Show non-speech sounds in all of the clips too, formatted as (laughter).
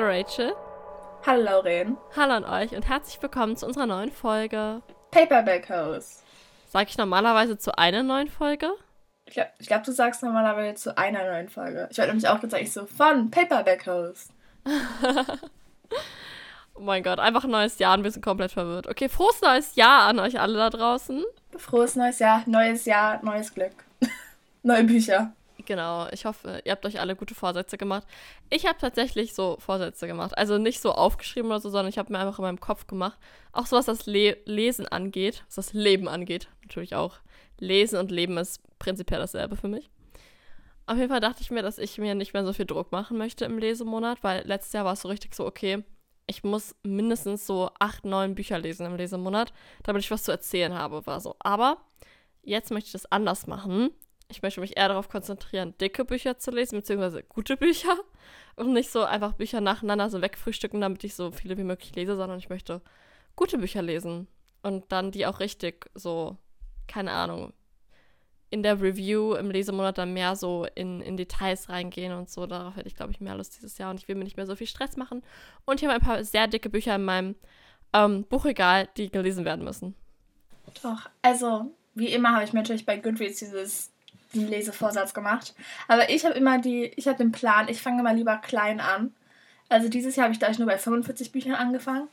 Hallo Rachel. Hallo Lauren. Hallo an euch und herzlich willkommen zu unserer neuen Folge. Paperback House. Sag ich normalerweise zu einer neuen Folge? Ich glaube, glaub, du sagst normalerweise zu einer neuen Folge. Ich wollte nämlich auch gesagt, ich so von Paperback House. (laughs) oh mein Gott, einfach ein neues Jahr und wir sind komplett verwirrt. Okay, frohes neues Jahr an euch alle da draußen. Frohes neues Jahr, neues Jahr, neues Glück. (laughs) Neue Bücher. Genau, ich hoffe, ihr habt euch alle gute Vorsätze gemacht. Ich habe tatsächlich so Vorsätze gemacht. Also nicht so aufgeschrieben oder so, sondern ich habe mir einfach in meinem Kopf gemacht. Auch so, was das Le Lesen angeht, was das Leben angeht, natürlich auch. Lesen und Leben ist prinzipiell dasselbe für mich. Auf jeden Fall dachte ich mir, dass ich mir nicht mehr so viel Druck machen möchte im Lesemonat, weil letztes Jahr war es so richtig so, okay, ich muss mindestens so acht, neun Bücher lesen im Lesemonat, damit ich was zu erzählen habe, war so. Aber jetzt möchte ich das anders machen ich möchte mich eher darauf konzentrieren, dicke Bücher zu lesen, beziehungsweise gute Bücher. Und nicht so einfach Bücher nacheinander so wegfrühstücken, damit ich so viele wie möglich lese, sondern ich möchte gute Bücher lesen. Und dann die auch richtig so, keine Ahnung, in der Review im Lesemonat dann mehr so in, in Details reingehen und so. Darauf hätte ich, glaube ich, mehr Lust dieses Jahr. Und ich will mir nicht mehr so viel Stress machen. Und ich habe ein paar sehr dicke Bücher in meinem ähm, Buchregal, die gelesen werden müssen. Doch, also wie immer habe ich mir natürlich bei Goodreads dieses den Lesevorsatz gemacht. Aber ich habe immer die, ich habe den Plan, ich fange immer lieber klein an. Also dieses Jahr habe ich gleich nur bei 45 Büchern angefangen.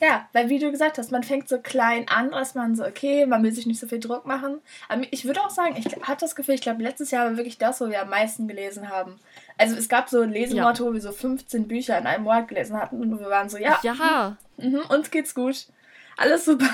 Ja, weil wie du gesagt hast, man fängt so klein an, dass man so, okay, man will sich nicht so viel Druck machen. Aber ich würde auch sagen, ich hatte das Gefühl, ich glaube, letztes Jahr war wirklich das, wo wir am meisten gelesen haben. Also es gab so Lesemonate, ja. wo wir so 15 Bücher in einem Monat gelesen hatten und wir waren so, ja, ja. Mh, uns geht's gut. Alles super.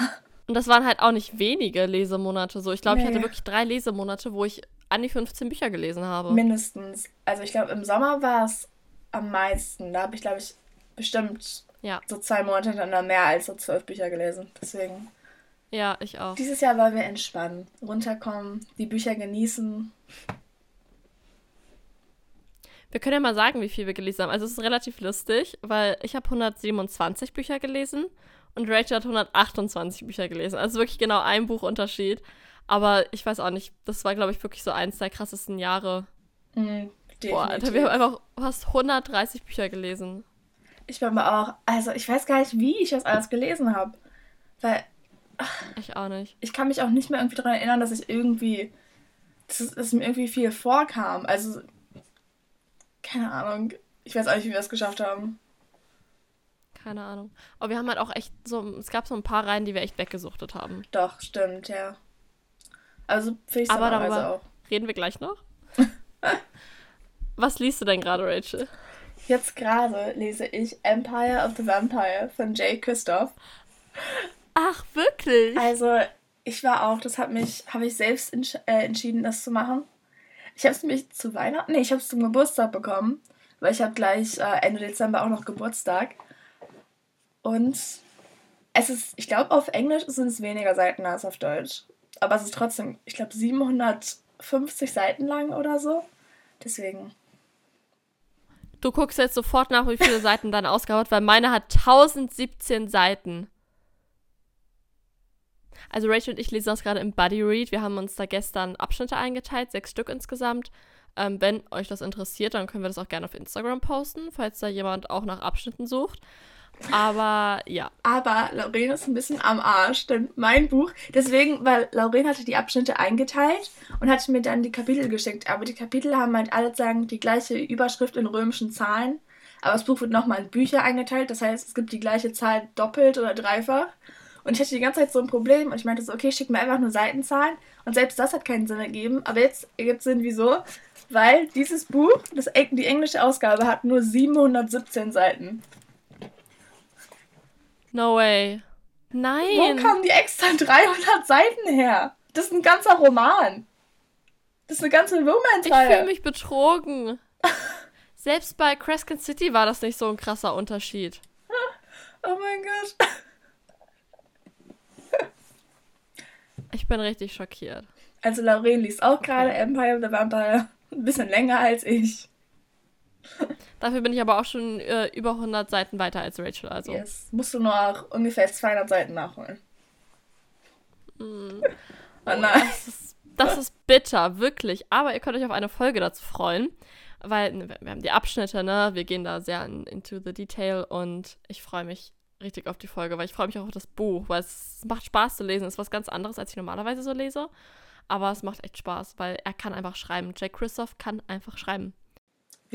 Und das waren halt auch nicht wenige Lesemonate so. Ich glaube, nee. ich hatte wirklich drei Lesemonate, wo ich an die 15 Bücher gelesen habe. Mindestens. Also ich glaube, im Sommer war es am meisten. Da habe ich, glaube ich, bestimmt ja. so zwei Monate dann mehr als so zwölf Bücher gelesen. Deswegen. Ja, ich auch. Dieses Jahr wollen wir entspannen, runterkommen, die Bücher genießen. Wir können ja mal sagen, wie viel wir gelesen haben. Also es ist relativ lustig, weil ich habe 127 Bücher gelesen und Rachel hat 128 Bücher gelesen. Also wirklich genau ein Buchunterschied. Aber ich weiß auch nicht, das war, glaube ich, wirklich so eins der krassesten Jahre. Mhm, Boah, Alter, wir haben einfach fast 130 Bücher gelesen. Ich bin aber auch, also ich weiß gar nicht, wie ich das alles gelesen habe. Weil. Ach, ich auch nicht. Ich kann mich auch nicht mehr irgendwie daran erinnern, dass ich irgendwie. Dass, dass mir irgendwie viel vorkam. Also. Keine Ahnung. Ich weiß auch nicht, wie wir es geschafft haben keine Ahnung. Aber wir haben halt auch echt so, es gab so ein paar Reihen, die wir echt weggesuchtet haben. Doch, stimmt, ja. Also finde ich Aber darüber auch. reden wir gleich noch. (laughs) Was liest du denn gerade, Rachel? Jetzt gerade lese ich Empire of the Vampire von Jay Christoph. Ach, wirklich? Also, ich war auch, das hat mich, habe ich selbst entsch äh, entschieden, das zu machen. Ich habe es nämlich zu Weihnachten, nee, ich habe es zum Geburtstag bekommen, weil ich habe gleich äh, Ende Dezember auch noch Geburtstag. Und es ist, ich glaube, auf Englisch sind es weniger Seiten als auf Deutsch. Aber es ist trotzdem, ich glaube, 750 Seiten lang oder so. Deswegen. Du guckst jetzt sofort nach, wie viele Seiten deine Ausgabe hat, weil meine hat 1017 Seiten. Also Rachel und ich lesen das gerade im Buddy Read. Wir haben uns da gestern Abschnitte eingeteilt, sechs Stück insgesamt. Ähm, wenn euch das interessiert, dann können wir das auch gerne auf Instagram posten, falls da jemand auch nach Abschnitten sucht. Aber ja. Aber Lauren ist ein bisschen am Arsch, denn mein Buch, deswegen, weil Lauren hatte die Abschnitte eingeteilt und hat mir dann die Kapitel geschickt. Aber die Kapitel haben halt alle sagen die gleiche Überschrift in römischen Zahlen. Aber das Buch wird nochmal in Bücher eingeteilt, das heißt, es gibt die gleiche Zahl doppelt oder dreifach. Und ich hatte die ganze Zeit so ein Problem und ich meinte so, okay, schick mir einfach nur Seitenzahlen. Und selbst das hat keinen Sinn ergeben. Aber jetzt ergibt es Sinn, wieso? Weil dieses Buch, das, die englische Ausgabe, hat nur 717 Seiten. No way. Nein. Wo kamen die extra 300 Seiten her? Das ist ein ganzer Roman. Das ist eine ganze Romance-Reihe. Ich fühle mich betrogen. (laughs) Selbst bei Crescent City war das nicht so ein krasser Unterschied. (laughs) Oh mein Gott. (laughs) Ich bin richtig schockiert. Also Lauren liest auch gerade Empire of the Vampire. Ein bisschen länger als ich. Dafür bin ich aber auch schon äh, über 100 Seiten weiter als Rachel. Also. Yes. Musst du noch ungefähr 200 Seiten nachholen. Mm. (laughs) Oh nein. Das ist, das ist bitter, wirklich. Aber ihr könnt euch auf eine Folge dazu freuen. weil ne, wir haben die Abschnitte, ne? Wir gehen da sehr in, into the detail und ich freue mich richtig auf die Folge, weil ich freue mich auch auf das Buch, weil es macht Spaß zu lesen. Es ist was ganz anderes, als ich normalerweise so lese. Aber es macht echt Spaß, weil er kann einfach schreiben. Jack Christoph kann einfach schreiben.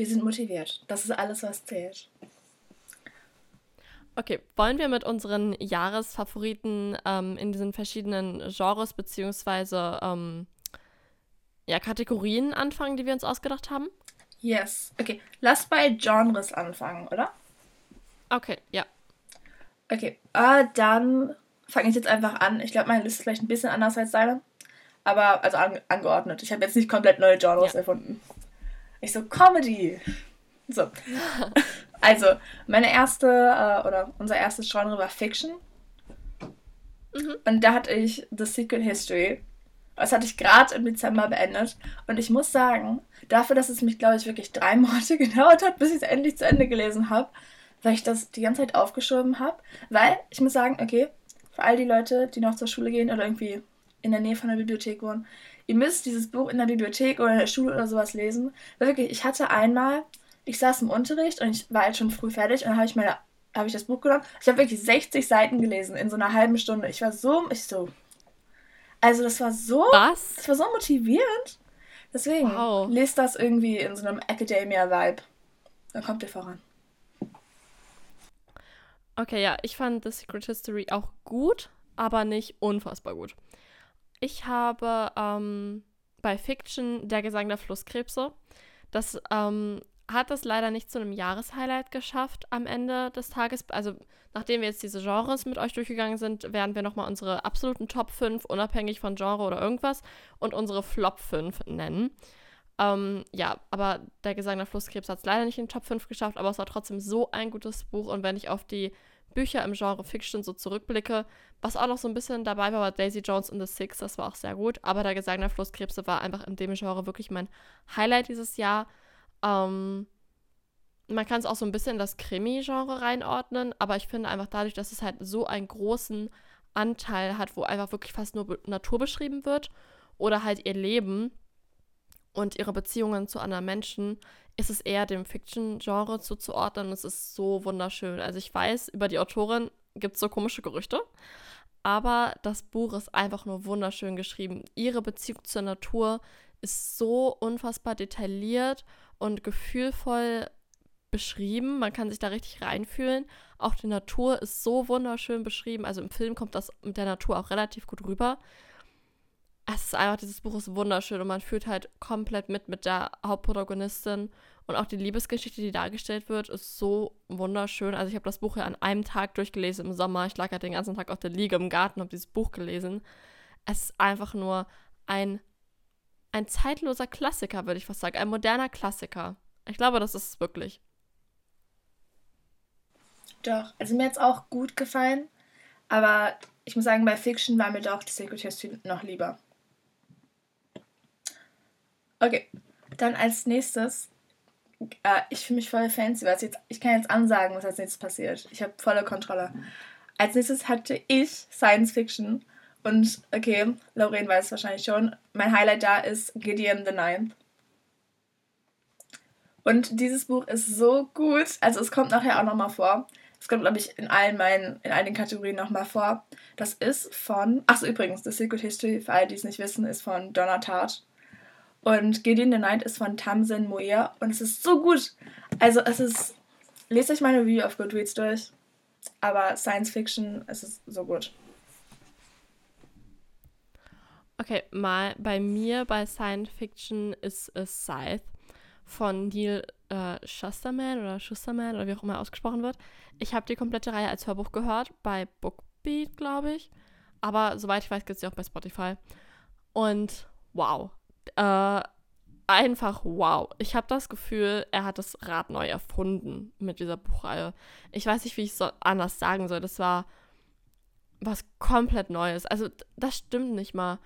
Wir sind motiviert. Das ist alles, was zählt. Okay, wollen wir mit unseren Jahresfavoriten ähm, in diesen verschiedenen Genres beziehungsweise ähm, ja, Kategorien anfangen, die wir uns ausgedacht haben? Yes. Okay, lass bei Genres anfangen, oder? Okay, ja. Okay, äh, dann fange ich jetzt einfach an. Ich glaube, meine Liste ist vielleicht ein bisschen anders als deine. Aber, also an, angeordnet. Ich habe jetzt nicht komplett neue Genres ja. erfunden. Ich so, Comedy. So. (laughs) also, meine erste, äh, oder unser erstes Genre war Fiction. Mhm. Und da hatte ich The Secret History. Das hatte ich gerade im Dezember beendet. Und ich muss sagen, dafür, dass es mich, glaube ich, wirklich drei (laughs) Monate gedauert hat, bis ich es endlich zu Ende gelesen habe, weil ich das die ganze Zeit aufgeschoben habe. Weil ich muss sagen, okay, für all die Leute, die noch zur Schule gehen oder irgendwie in der Nähe von der Bibliothek wohnen, ihr müsst dieses Buch in der Bibliothek oder in der Schule oder sowas lesen. Wirklich, ich hatte einmal, ich saß im Unterricht und ich war halt schon früh fertig und dann habe ich meine habe ich das Buch genommen. Ich habe wirklich 60 Seiten gelesen in so einer halben Stunde. Ich war so, ich so. Also das war so, Was? das war so motivierend. Deswegen wow. lest das irgendwie in so einem Academia-Vibe. Dann kommt ihr voran. Okay, ja, ich fand The Secret History auch gut, aber nicht unfassbar gut. Ich habe ähm, bei Fiction Der Gesang der Flusskrebse. Das ähm, hat es leider nicht zu einem Jahreshighlight geschafft am Ende des Tages. Also, nachdem wir jetzt diese Genres mit euch durchgegangen sind, werden wir nochmal unsere absoluten Top 5, unabhängig von Genre oder irgendwas, und unsere Flop 5 nennen. Ähm, ja, aber der Gesang der Flusskrebs hat es leider nicht in den Top 5 geschafft, aber es war trotzdem so ein gutes Buch. Und wenn ich auf die Bücher im Genre Fiction so zurückblicke, was auch noch so ein bisschen dabei war, war Daisy Jones and the Six, das war auch sehr gut. Aber der Gesang der Flusskrebse war einfach in dem Genre wirklich mein Highlight dieses Jahr. Ähm, man kann es auch so ein bisschen in das Krimi-Genre reinordnen, aber ich finde einfach dadurch, dass es halt so einen großen Anteil hat, wo einfach wirklich fast nur Natur beschrieben wird oder halt ihr Leben, und ihre Beziehungen zu anderen Menschen, ist es eher dem Fiction-Genre zuzuordnen. Es ist so wunderschön. Also ich weiß, über die Autorin gibt es so komische Gerüchte, aber das Buch ist einfach nur wunderschön geschrieben. Ihre Beziehung zur Natur ist so unfassbar detailliert und gefühlvoll beschrieben. Man kann sich da richtig reinfühlen. Auch die Natur ist so wunderschön beschrieben. Also im Film kommt das mit der Natur auch relativ gut rüber es ist einfach, dieses Buch ist wunderschön und man fühlt halt komplett mit mit der Hauptprotagonistin und auch die Liebesgeschichte, die dargestellt wird, ist so wunderschön. Also ich habe das Buch ja an einem Tag durchgelesen im Sommer. Ich lag halt den ganzen Tag auf der Liege im Garten und habe dieses Buch gelesen. Es ist einfach nur ein, ein zeitloser Klassiker, würde ich fast sagen. Ein moderner Klassiker. Ich glaube, das ist es wirklich. Doch, also mir hat es auch gut gefallen. Aber ich muss sagen, bei Fiction war mir doch die Secret History noch lieber. Okay, dann als nächstes, äh, ich fühle mich voll fancy, was jetzt, ich kann jetzt ansagen, was als nächstes passiert. Ich habe volle Kontrolle. Als nächstes hatte ich Science Fiction und okay, Lorraine weiß es wahrscheinlich schon, mein Highlight da ist Gideon the Ninth. Und dieses Buch ist so gut, also es kommt nachher auch nochmal vor. Es kommt, glaube ich, in allen meinen, in all den Kategorien nochmal vor. Das ist von, achso übrigens, The Secret History, für alle, die es nicht wissen, ist von Donna Tartt. Und Gideon the Night ist von Tamsin Moir und es ist so gut. Also es ist, lest euch meine Review auf Goodreads durch, aber Science Fiction, es ist so gut. Okay, mal bei mir bei Science Fiction ist es Scythe von Neil äh, Shusterman oder Schusterman oder wie auch immer ausgesprochen wird. Ich habe die komplette Reihe als Hörbuch gehört bei Bookbeat, glaube ich. Aber soweit ich weiß, gibt es sie auch bei Spotify. Und wow, äh, einfach wow. Ich habe das Gefühl, er hat das Rad neu erfunden mit dieser Buchreihe. Ich weiß nicht, wie ich es so anders sagen soll. Das war was komplett Neues. Also, das stimmt nicht mal.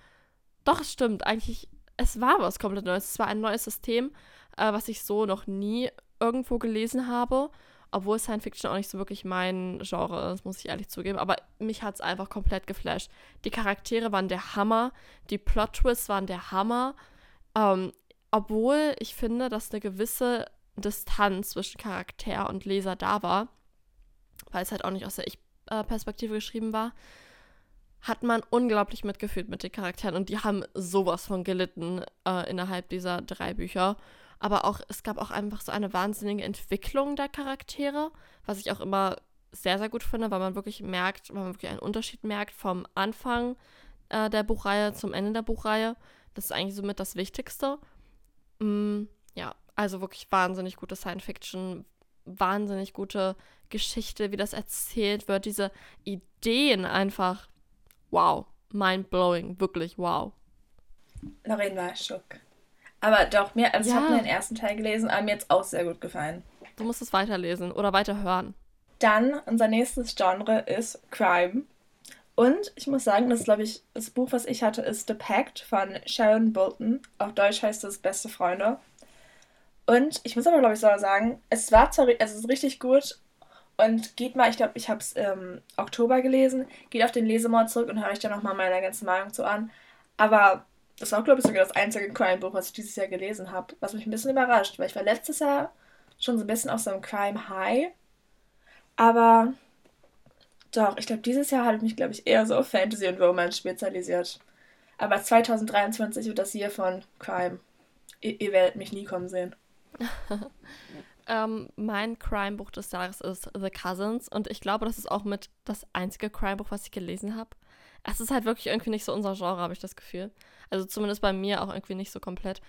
Doch, es stimmt. Eigentlich, es war was komplett Neues. Es war ein neues System, äh, was ich so noch nie irgendwo gelesen habe. Obwohl Science Fiction auch nicht so wirklich mein Genre ist, muss ich ehrlich zugeben. Aber mich hat es einfach komplett geflasht. Die Charaktere waren der Hammer. Die Plot-Twists waren der Hammer. Ähm, obwohl ich finde, dass eine gewisse Distanz zwischen Charakter und Leser da war, weil es halt auch nicht aus der Ich-Perspektive geschrieben war, hat man unglaublich mitgefühlt mit den Charakteren und die haben sowas von gelitten äh, innerhalb dieser drei Bücher. Aber auch, es gab auch einfach so eine wahnsinnige Entwicklung der Charaktere, was ich auch immer sehr, sehr gut finde, weil man wirklich merkt, weil man wirklich einen Unterschied merkt vom Anfang äh, der Buchreihe zum Ende der Buchreihe. Das ist eigentlich somit das Wichtigste. Mm, ja, also wirklich wahnsinnig gute Science Fiction, wahnsinnig gute Geschichte, wie das erzählt wird, diese Ideen einfach, wow, mind blowing, wirklich wow. Lorraine war schock. Aber doch, mir, also ja. ich habe den ersten Teil gelesen, aber mir jetzt auch sehr gut gefallen. Du musst es weiterlesen oder weiterhören. Dann, unser nächstes Genre ist Crime. Und ich muss sagen, das glaube ich, das Buch, was ich hatte, ist The Pact von Sharon Bolton. Auf Deutsch heißt es Beste Freunde. Und ich muss aber, glaube ich, so sagen, es war zwar, also es ist richtig gut und geht mal, ich glaube, ich habe es im Oktober gelesen, geht auf den Lesemord zurück und höre ich dann nochmal meine ganze Meinung zu an. Aber das war, glaube ich, sogar das einzige Crime-Buch, was ich dieses Jahr gelesen habe, was mich ein bisschen überrascht, weil ich war letztes Jahr schon so ein bisschen auf so einem Crime-High. Aber doch, ich glaube, dieses Jahr habe ich mich, glaube ich, eher so auf Fantasy und Romance spezialisiert. Aber 2023 wird das hier von Crime. Ihr, ihr werdet mich nie kommen sehen. (laughs) ähm, mein Crime-Buch des Jahres ist The Cousins und ich glaube, das ist auch mit das einzige Crime-Buch, was ich gelesen habe. Es ist halt wirklich irgendwie nicht so unser Genre, habe ich das Gefühl. Also zumindest bei mir auch irgendwie nicht so komplett.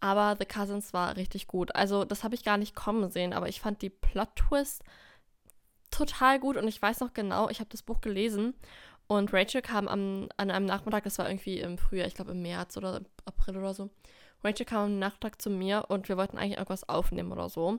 Aber The Cousins war richtig gut. Also das habe ich gar nicht kommen sehen, aber ich fand die Plot-Twist total gut und ich weiß noch genau, ich habe das Buch gelesen und Rachel kam am, an einem Nachmittag, das war irgendwie im Frühjahr, ich glaube im März oder April oder so. Rachel kam am Nachmittag zu mir und wir wollten eigentlich irgendwas aufnehmen oder so.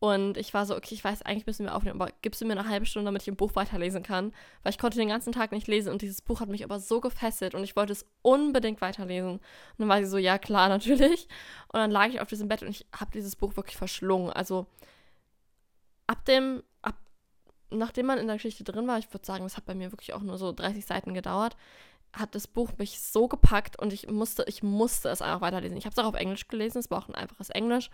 Und ich war so, okay, ich weiß, eigentlich müssen wir aufnehmen, aber gibst du mir eine halbe Stunde, damit ich ein Buch weiterlesen kann? Weil ich konnte den ganzen Tag nicht lesen und dieses Buch hat mich aber so gefesselt und ich wollte es unbedingt weiterlesen. Und dann war sie so, ja klar, (laughs) natürlich. Und dann lag ich auf diesem Bett und ich habe dieses Buch wirklich verschlungen. Also ab dem, nachdem man in der Geschichte drin war, ich würde sagen, das hat bei mir wirklich auch nur so 30 Seiten gedauert, hat das Buch mich so gepackt und ich musste, ich musste es einfach weiterlesen. Ich habe es auch auf Englisch gelesen, es war auch ein einfaches Englisch.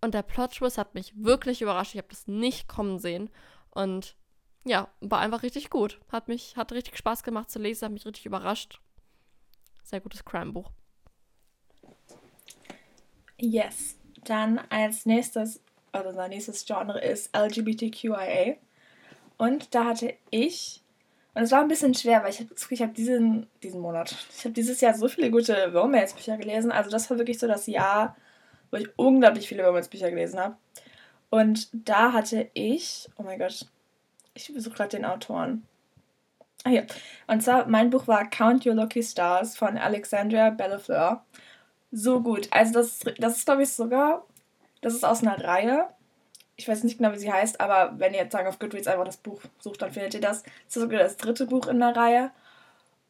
Und der Plot-Twist hat mich wirklich überrascht. Ich habe das nicht kommen sehen. Und ja, war einfach richtig gut. Hat mich, hat richtig Spaß gemacht zu lesen, hat mich richtig überrascht. Sehr gutes Crime-Buch. Yes. Dann als nächstes, also unser nächstes Genre ist LGBTQIA. Und da hatte ich und es war ein bisschen schwer, weil ich habe ich hab diesen, diesen Monat, ich habe dieses Jahr so viele gute Romance-Bücher gelesen. Also das war wirklich so das Jahr, wo ich unglaublich viele Romance-Bücher gelesen habe. Und da hatte ich, oh mein Gott, ich besuche gerade den Autoren. Ah, hier. Und zwar, mein Buch war Count Your Lucky Stars von Alexandria Bellefleur. So gut. Also das, das ist, glaube ich, sogar, das ist aus einer Reihe ich weiß nicht genau, wie sie heißt, aber wenn ihr jetzt sagen auf Goodreads einfach das Buch sucht, dann findet ihr das. Das ist sogar das dritte Buch in der Reihe.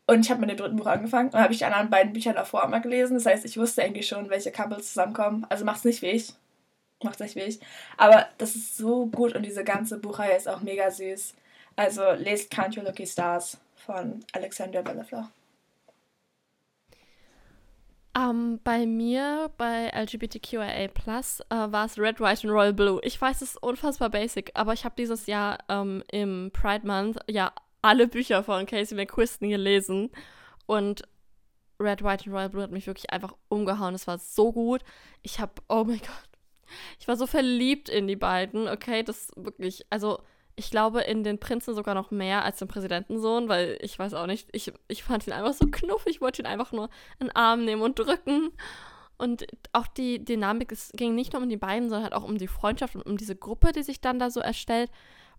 Und ich habe mit dem dritten Buch angefangen und habe ich die anderen beiden Bücher davor einmal gelesen. Das heißt, ich wusste eigentlich schon, welche Couples zusammenkommen. Also macht's nicht wie ich. Macht's nicht wie ich. Aber das ist so gut und diese ganze Buchreihe ist auch mega süß. Also lest Count Your Lucky Stars von Alexander Bellafleur. Ähm, bei mir, bei LGBTQIA+, äh, war es Red, White und Royal Blue. Ich weiß, es ist unfassbar basic, aber ich habe dieses Jahr ähm, im Pride Month ja alle Bücher von Casey McQuiston gelesen und Red, White und Royal Blue hat mich wirklich einfach umgehauen. Es war so gut. Ich habe, oh mein Gott, ich war so verliebt in die beiden, okay, das wirklich, also ich glaube, in den Prinzen sogar noch mehr als den Präsidentensohn, weil ich weiß auch nicht, ich, ich fand ihn einfach so knuffig, ich wollte ihn einfach nur in den Arm nehmen und drücken. Und auch die Dynamik, es ging nicht nur um die beiden, sondern halt auch um die Freundschaft und um diese Gruppe, die sich dann da so erstellt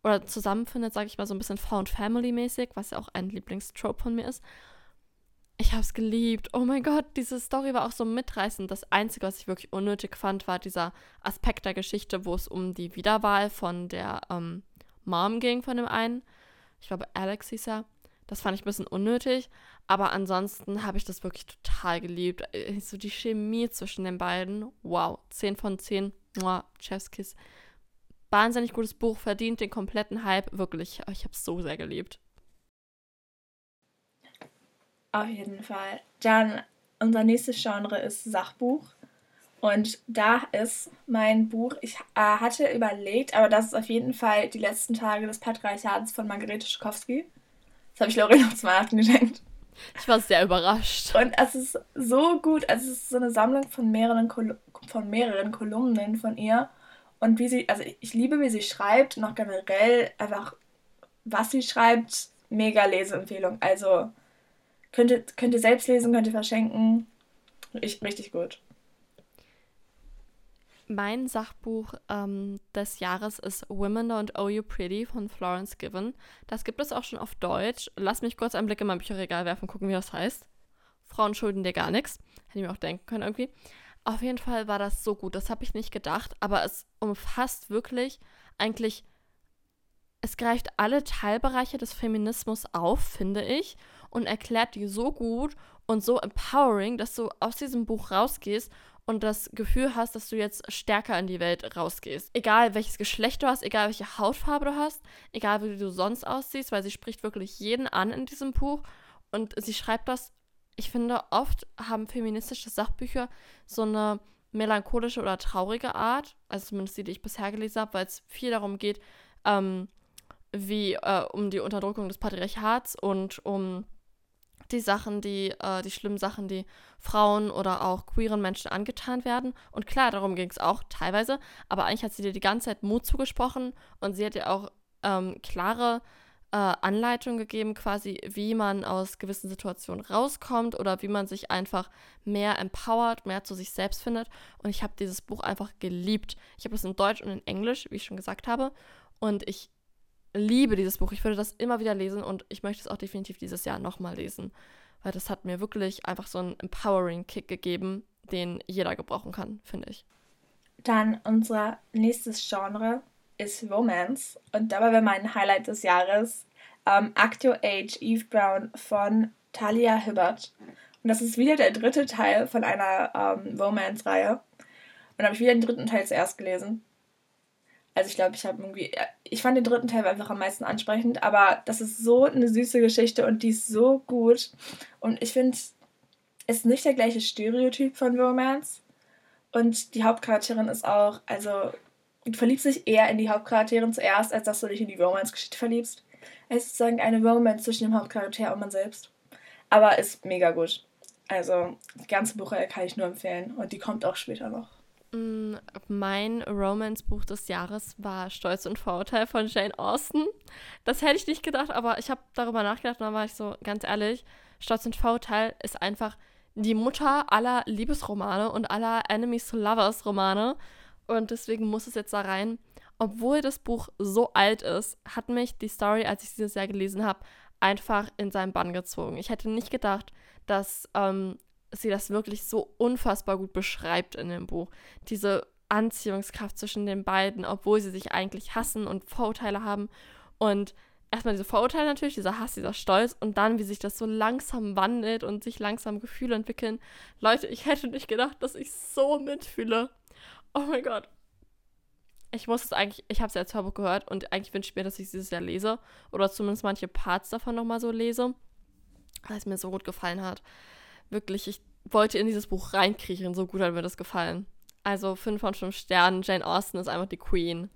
oder zusammenfindet, sage ich mal, so ein bisschen Found Family-mäßig, was ja auch ein Lieblingstrope von mir ist. Ich habe es geliebt. Oh mein Gott, diese Story war auch so mitreißend. Das Einzige, was ich wirklich unnötig fand, war dieser Aspekt der Geschichte, wo es um die Wiederwahl von der ähm, Mom ging von dem einen. Ich glaube, Alex hieß er. Das fand ich ein bisschen unnötig. Aber ansonsten habe ich das wirklich total geliebt. Äh, so die Chemie zwischen den beiden. Wow. 10 von 10. Mua, Chefskiss. Wahnsinnig gutes Buch. Verdient den kompletten Hype. Wirklich. Ich habe es so sehr geliebt. Auf jeden Fall. Dann unser nächstes Genre ist Sachbuch. Und da ist mein Buch, ich äh, hatte überlegt, aber das ist auf jeden Fall die letzten Tage des Patriarchats von Margarete Schukowski. Das habe ich Lorena (laughs) zum Weihnachten geschenkt. Ich war sehr überrascht. Und es ist so gut. Also es ist so eine Sammlung von mehreren, Kol von mehreren Kolumnen von ihr. Und wie sie, also ich liebe, wie sie schreibt und auch generell einfach, was sie schreibt, mega Leseempfehlung. Also könnt ihr, könnt ihr selbst lesen, könnt ihr verschenken. Ich, richtig gut. Mein Sachbuch ähm, des Jahres ist Women Don't Owe You Pretty von Florence Given. Das gibt es auch schon auf Deutsch. Lass mich kurz einen Blick in mein Bücherregal werfen, gucken, wie das heißt. Frauen schulden dir gar nichts. Hätte ich mir auch denken können irgendwie. Auf jeden Fall war das so gut. Das habe ich nicht gedacht, aber es umfasst wirklich eigentlich. Es greift alle Teilbereiche des Feminismus auf, finde ich, und erklärt die so gut und so empowering, dass du aus diesem Buch rausgehst und das Gefühl hast, dass du jetzt stärker in die Welt rausgehst. Egal welches Geschlecht du hast, egal welche Hautfarbe du hast, egal wie du sonst aussiehst, weil sie spricht wirklich jeden an in diesem Buch und sie schreibt das, ich finde, oft haben feministische Sachbücher so eine melancholische oder traurige Art, also zumindest die, die ich bisher gelesen habe, weil es viel darum geht, ähm, wie äh, um die Unterdrückung des Patriarchats und um die Sachen, die, äh, die schlimmen Sachen, die Frauen oder auch queeren Menschen angetan werden. Und klar, darum ging es auch teilweise, aber eigentlich hat sie dir die ganze Zeit Mut zugesprochen und sie hat dir auch ähm, klare äh, Anleitungen gegeben, quasi, wie man aus gewissen Situationen rauskommt oder wie man sich einfach mehr empowert, mehr zu sich selbst findet. Und ich habe dieses Buch einfach geliebt. Ich habe es in Deutsch und in Englisch, wie ich schon gesagt habe. Und ich liebe dieses Buch. Ich würde das immer wieder lesen und ich möchte es auch definitiv dieses Jahr nochmal lesen, weil das hat mir wirklich einfach so einen empowering Kick gegeben, den jeder gebrauchen kann, finde ich. Dann unser nächstes Genre ist Romance und dabei wäre mein Highlight des Jahres ähm, Act Your Age Eve Brown von Talia Hibbert. Und das ist wieder der dritte Teil von einer ähm, Romance-Reihe. Und habe ich wieder den dritten Teil zuerst gelesen. Also ich glaube, ich habe irgendwie, ich fand den dritten Teil einfach am meisten ansprechend, aber das ist so eine süße Geschichte und die ist so gut. Und ich finde, es ist nicht der gleiche Stereotyp von Romance. Und die Hauptcharakterin ist auch, also du verliebst dich eher in die Hauptcharakterin zuerst, als dass du dich in die Romance-Geschichte verliebst. Es ist sozusagen eine Romance zwischen dem Hauptcharakter und man selbst. Aber ist mega gut. Also, die ganze Buch kann ich nur empfehlen und die kommt auch später noch. Mein Romance-Buch des Jahres war Stolz und Vorurteil von Jane Austen. Das hätte ich nicht gedacht, aber ich habe darüber nachgedacht und dann war ich so, ganz ehrlich, Stolz und Vorurteil ist einfach die Mutter aller Liebesromane und aller Enemies to Lovers Romane. Und deswegen muss es jetzt da rein. Obwohl das Buch so alt ist, hat mich die Story, als ich es dieses Jahr gelesen habe, einfach in seinen Bann gezogen. Ich hätte nicht gedacht, dass ähm, sie das wirklich so unfassbar gut beschreibt in dem Buch. Diese Anziehungskraft zwischen den beiden, obwohl sie sich eigentlich hassen und Vorurteile haben. Und erstmal diese Vorurteile natürlich, dieser Hass, dieser Stolz und dann, wie sich das so langsam wandelt und sich langsam Gefühle entwickeln. Leute, ich hätte nicht gedacht, dass ich so mitfühle. Oh mein Gott. Ich muss es eigentlich, ich habe es ja als Hörbuch gehört und eigentlich wünsche ich mir, dass ich es dieses Jahr lese oder zumindest manche Parts davon nochmal so lese, weil es mir so gut gefallen hat wirklich, ich wollte in dieses Buch reinkriechen, so gut hat mir das gefallen. Also 5 von 5 Sternen, Jane Austen ist einfach die Queen.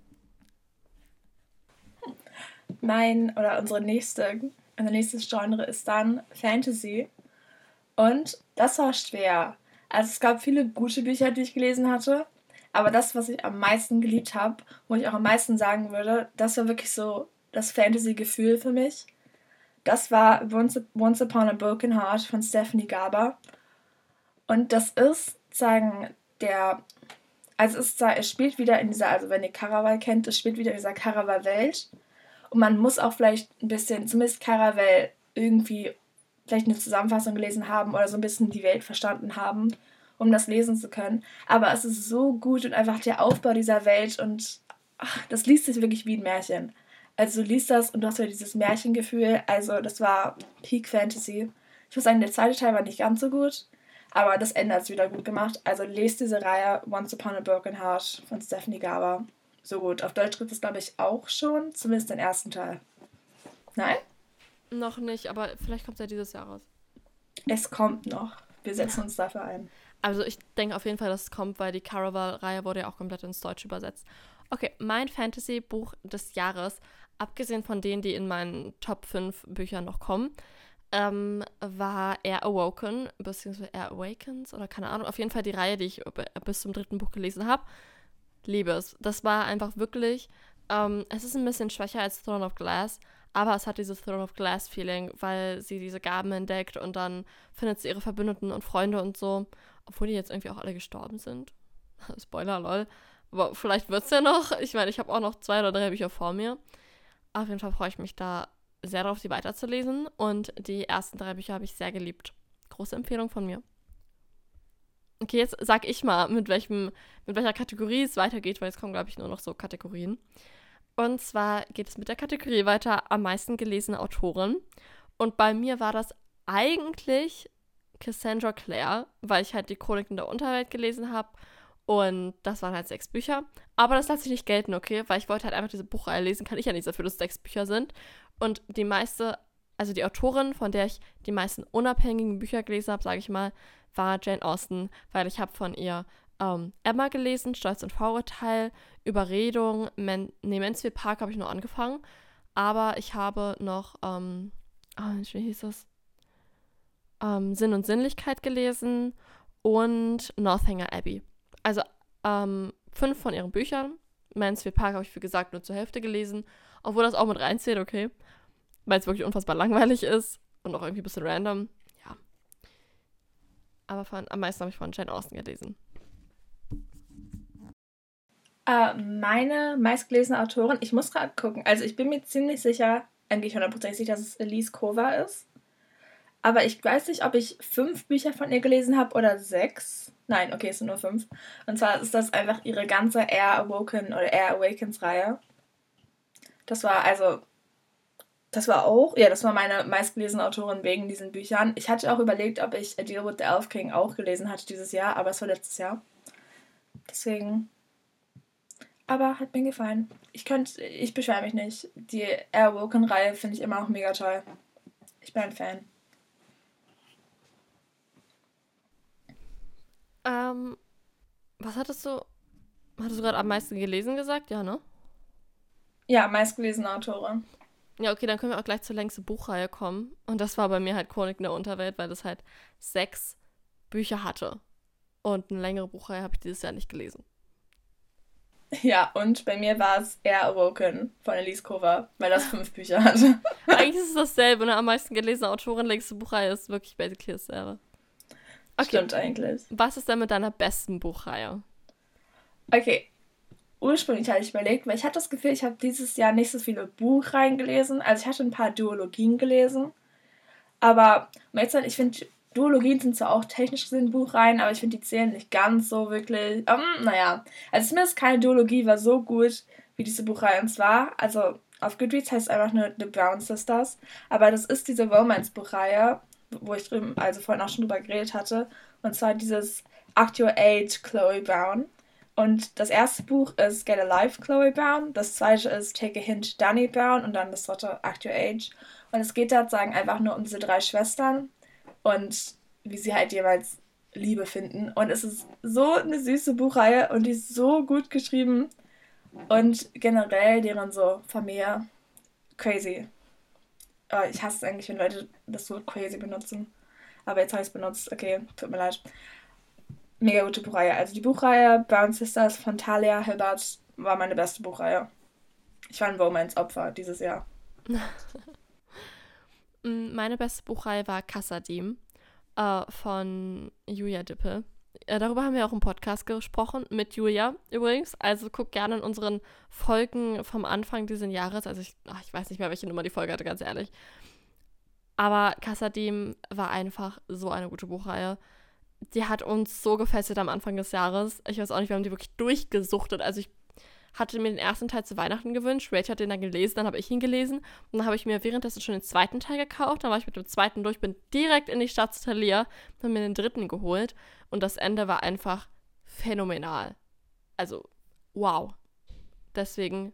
Mein oder unsere nächste, unser nächstes Genre ist dann Fantasy. Und das war schwer. Also es gab viele gute Bücher, die ich gelesen hatte. Aber das, was ich am meisten geliebt habe, wo ich auch am meisten sagen würde, das war wirklich so das Fantasy-Gefühl für mich. Das war Once, Upon a Broken Heart von Stephanie Garber. Und das ist, sagen, der. Also es, ist, es spielt wieder in dieser, also wenn ihr Caraval kennt, es spielt wieder in dieser Caraval-Welt. Und man muss auch vielleicht ein bisschen, zumindest Caraval, irgendwie vielleicht eine Zusammenfassung gelesen haben oder so ein bisschen die Welt verstanden haben, um das lesen zu können. Aber es ist so gut und einfach der Aufbau dieser Welt und ach, das liest sich wirklich wie ein Märchen. Also du liest das und du hast wieder dieses Märchengefühl. Also das war Peak Fantasy. Ich muss sagen, der zweite Teil war nicht ganz so gut, aber das Ende hat es wieder gut gemacht. Also lest diese Reihe Once Upon a Broken Heart von Stephanie Garber. So gut. Auf Deutsch gibt es, glaube ich, auch schon, zumindest den ersten Teil. Nein? Noch nicht, aber vielleicht kommt es ja dieses Jahr raus. Es kommt noch. Wir setzen uns dafür ein. Also ich denke auf jeden Fall, dass es kommt, weil die Caraval-Reihe wurde ja auch komplett ins Deutsche übersetzt. Okay, mein Fantasy-Buch des Jahres, abgesehen von denen, die in meinen Top 5 Büchern noch kommen, ähm, war Air Awoken, beziehungsweise Air Awakens oder keine Ahnung. Auf jeden Fall die Reihe, die ich bis zum dritten Buch gelesen habe. Liebe es. Das war einfach wirklich, ähm, es ist ein bisschen schwächer als Throne of Glass, aber es hat dieses Throne of Glass Feeling, weil sie diese Gaben entdeckt und dann findet sie ihre Verbündeten und Freunde und so. Obwohl die jetzt irgendwie auch alle gestorben sind. (laughs) Spoiler, lol. Aber vielleicht wird es ja noch. Ich meine, ich habe auch noch zwei oder drei Bücher vor mir. Auf jeden Fall freue ich mich da sehr darauf, sie weiterzulesen. Und die ersten drei Bücher habe ich sehr geliebt. Große Empfehlung von mir. Okay, jetzt sag ich mal, mit, welchem, mit welcher Kategorie es weitergeht, weil es kommen, glaube ich, nur noch so Kategorien. Und zwar geht es mit der Kategorie weiter am meisten gelesene Autorin. Und bei mir war das eigentlich Cassandra Clare, weil ich halt die Chroniken der Unterwelt gelesen habe. Und das waren halt sechs Bücher. Aber das lasse ich nicht gelten, okay? Weil ich wollte halt einfach diese Buchreihe lesen. Kann ich ja nicht dafür, dass es sechs Bücher sind. Und die meiste, also die Autorin, von der ich die meisten unabhängigen Bücher gelesen habe, sage ich mal, war Jane Austen, weil ich habe von ihr ähm, Emma gelesen, Stolz und Vorurteil, Überredung, Men nee, Mansfield Park habe ich nur angefangen, aber ich habe noch, ähm, oh, wie hieß das? Ähm, Sinn und Sinnlichkeit gelesen und Northanger Abbey. Also ähm, fünf von ihren Büchern. Mansfield Park habe ich, wie gesagt, nur zur Hälfte gelesen, obwohl das auch mit reinzählt, okay. Weil es wirklich unfassbar (laughs) langweilig ist und auch irgendwie ein bisschen random. Ja. Aber von, am meisten habe ich von Jane Austen gelesen. Uh, meine meistgelesene Autorin, ich muss gerade gucken, also ich bin mir ziemlich sicher, eigentlich hundertprozentig sicher, dass es Elise Kova ist. Aber ich weiß nicht, ob ich fünf Bücher von ihr gelesen habe oder sechs. Nein, okay, es sind nur fünf. Und zwar ist das einfach ihre ganze Air Awoken oder Air Awakens Reihe. Das war also, das war auch, ja, das war meine meistgelesene Autorin wegen diesen Büchern. Ich hatte auch überlegt, ob ich A Deal with the Elf King auch gelesen hatte dieses Jahr, aber es war letztes Jahr. Deswegen aber hat mir gefallen. Ich könnte, ich beschwere mich nicht. Die Airwoken-Reihe finde ich immer noch mega toll. Ich bin ein Fan. Ähm, was hattest du, hattest du gerade am meisten gelesen gesagt? Ja, ne? Ja, meistgelesene Autorin. Ja, okay, dann können wir auch gleich zur längsten Buchreihe kommen. Und das war bei mir halt Chronik der Unterwelt, weil das halt sechs Bücher hatte. Und eine längere Buchreihe habe ich dieses Jahr nicht gelesen. Ja, und bei mir war es Air Awoken von Elise Cover, weil das fünf Bücher hatte. (laughs) Eigentlich ist es dasselbe, ne? Am meisten gelesene Autorin, längste Buchreihe ist wirklich basically dasselbe. Okay. Stimmt eigentlich. Was ist denn mit deiner besten Buchreihe? Okay. Ursprünglich hatte ich überlegt, weil ich hatte das Gefühl, ich habe dieses Jahr nicht so viele Buchreihen gelesen. Also ich hatte ein paar Duologien gelesen. Aber ich finde Duologien sind zwar auch technisch gesehen Buchreihen, aber ich finde, die zählen nicht ganz so wirklich. Um, ähm, naja, also zumindest keine Duologie war so gut wie diese Buchreihe. Und zwar, also auf Goodreads heißt es einfach nur The Brown Sisters, aber das ist diese Romance-Buchreihe, wo ich drüben, also vorhin auch schon drüber geredet hatte. Und zwar dieses Act Your Age Chloe Brown. Und das erste Buch ist Get a Life Chloe Brown, das zweite ist Take a Hint Danny Brown und dann das dritte Act Your Age. Und es geht da sagen einfach nur um diese drei Schwestern, und wie sie halt jeweils Liebe finden. Und es ist so eine süße Buchreihe und die ist so gut geschrieben. Und generell deren so Familie crazy. Oh, ich hasse es eigentlich, wenn Leute das Wort crazy benutzen. Aber jetzt habe ich es benutzt. Okay, tut mir leid. Mega gute Buchreihe. Also die Buchreihe Brown Sisters von Talia Hilbert war meine beste Buchreihe. Ich war ein Romance-Opfer dieses Jahr. (laughs) Meine beste Buchreihe war Kassadim äh, von Julia Dippe. Äh, darüber haben wir auch im Podcast gesprochen, mit Julia übrigens. Also guck gerne in unseren Folgen vom Anfang dieses Jahres. Also ich, ach, ich weiß nicht mehr, welche Nummer die Folge hatte, ganz ehrlich. Aber Kassadim war einfach so eine gute Buchreihe. Die hat uns so gefesselt am Anfang des Jahres. Ich weiß auch nicht, wir haben die wirklich durchgesuchtet. Also ich hatte mir den ersten Teil zu Weihnachten gewünscht. Rachel hat den dann gelesen, dann habe ich ihn gelesen. Und dann habe ich mir währenddessen schon den zweiten Teil gekauft. Dann war ich mit dem zweiten durch, bin direkt in die Stadt zu Thalia, habe mir den dritten geholt. Und das Ende war einfach phänomenal. Also, wow. Deswegen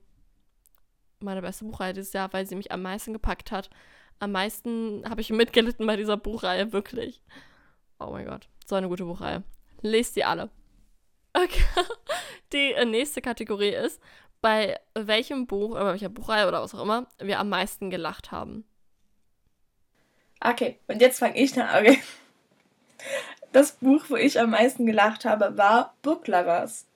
meine beste Buchreihe dieses Jahr, weil sie mich am meisten gepackt hat. Am meisten habe ich mitgelitten bei dieser Buchreihe, wirklich. Oh mein Gott, so eine gute Buchreihe. Lest sie alle. Okay. (laughs) Die äh, nächste Kategorie ist, bei welchem Buch, oder welcher Buchreihe oder was auch immer, wir am meisten gelacht haben. Okay, und jetzt fange ich an. Okay. Das Buch, wo ich am meisten gelacht habe, war Book Lovers.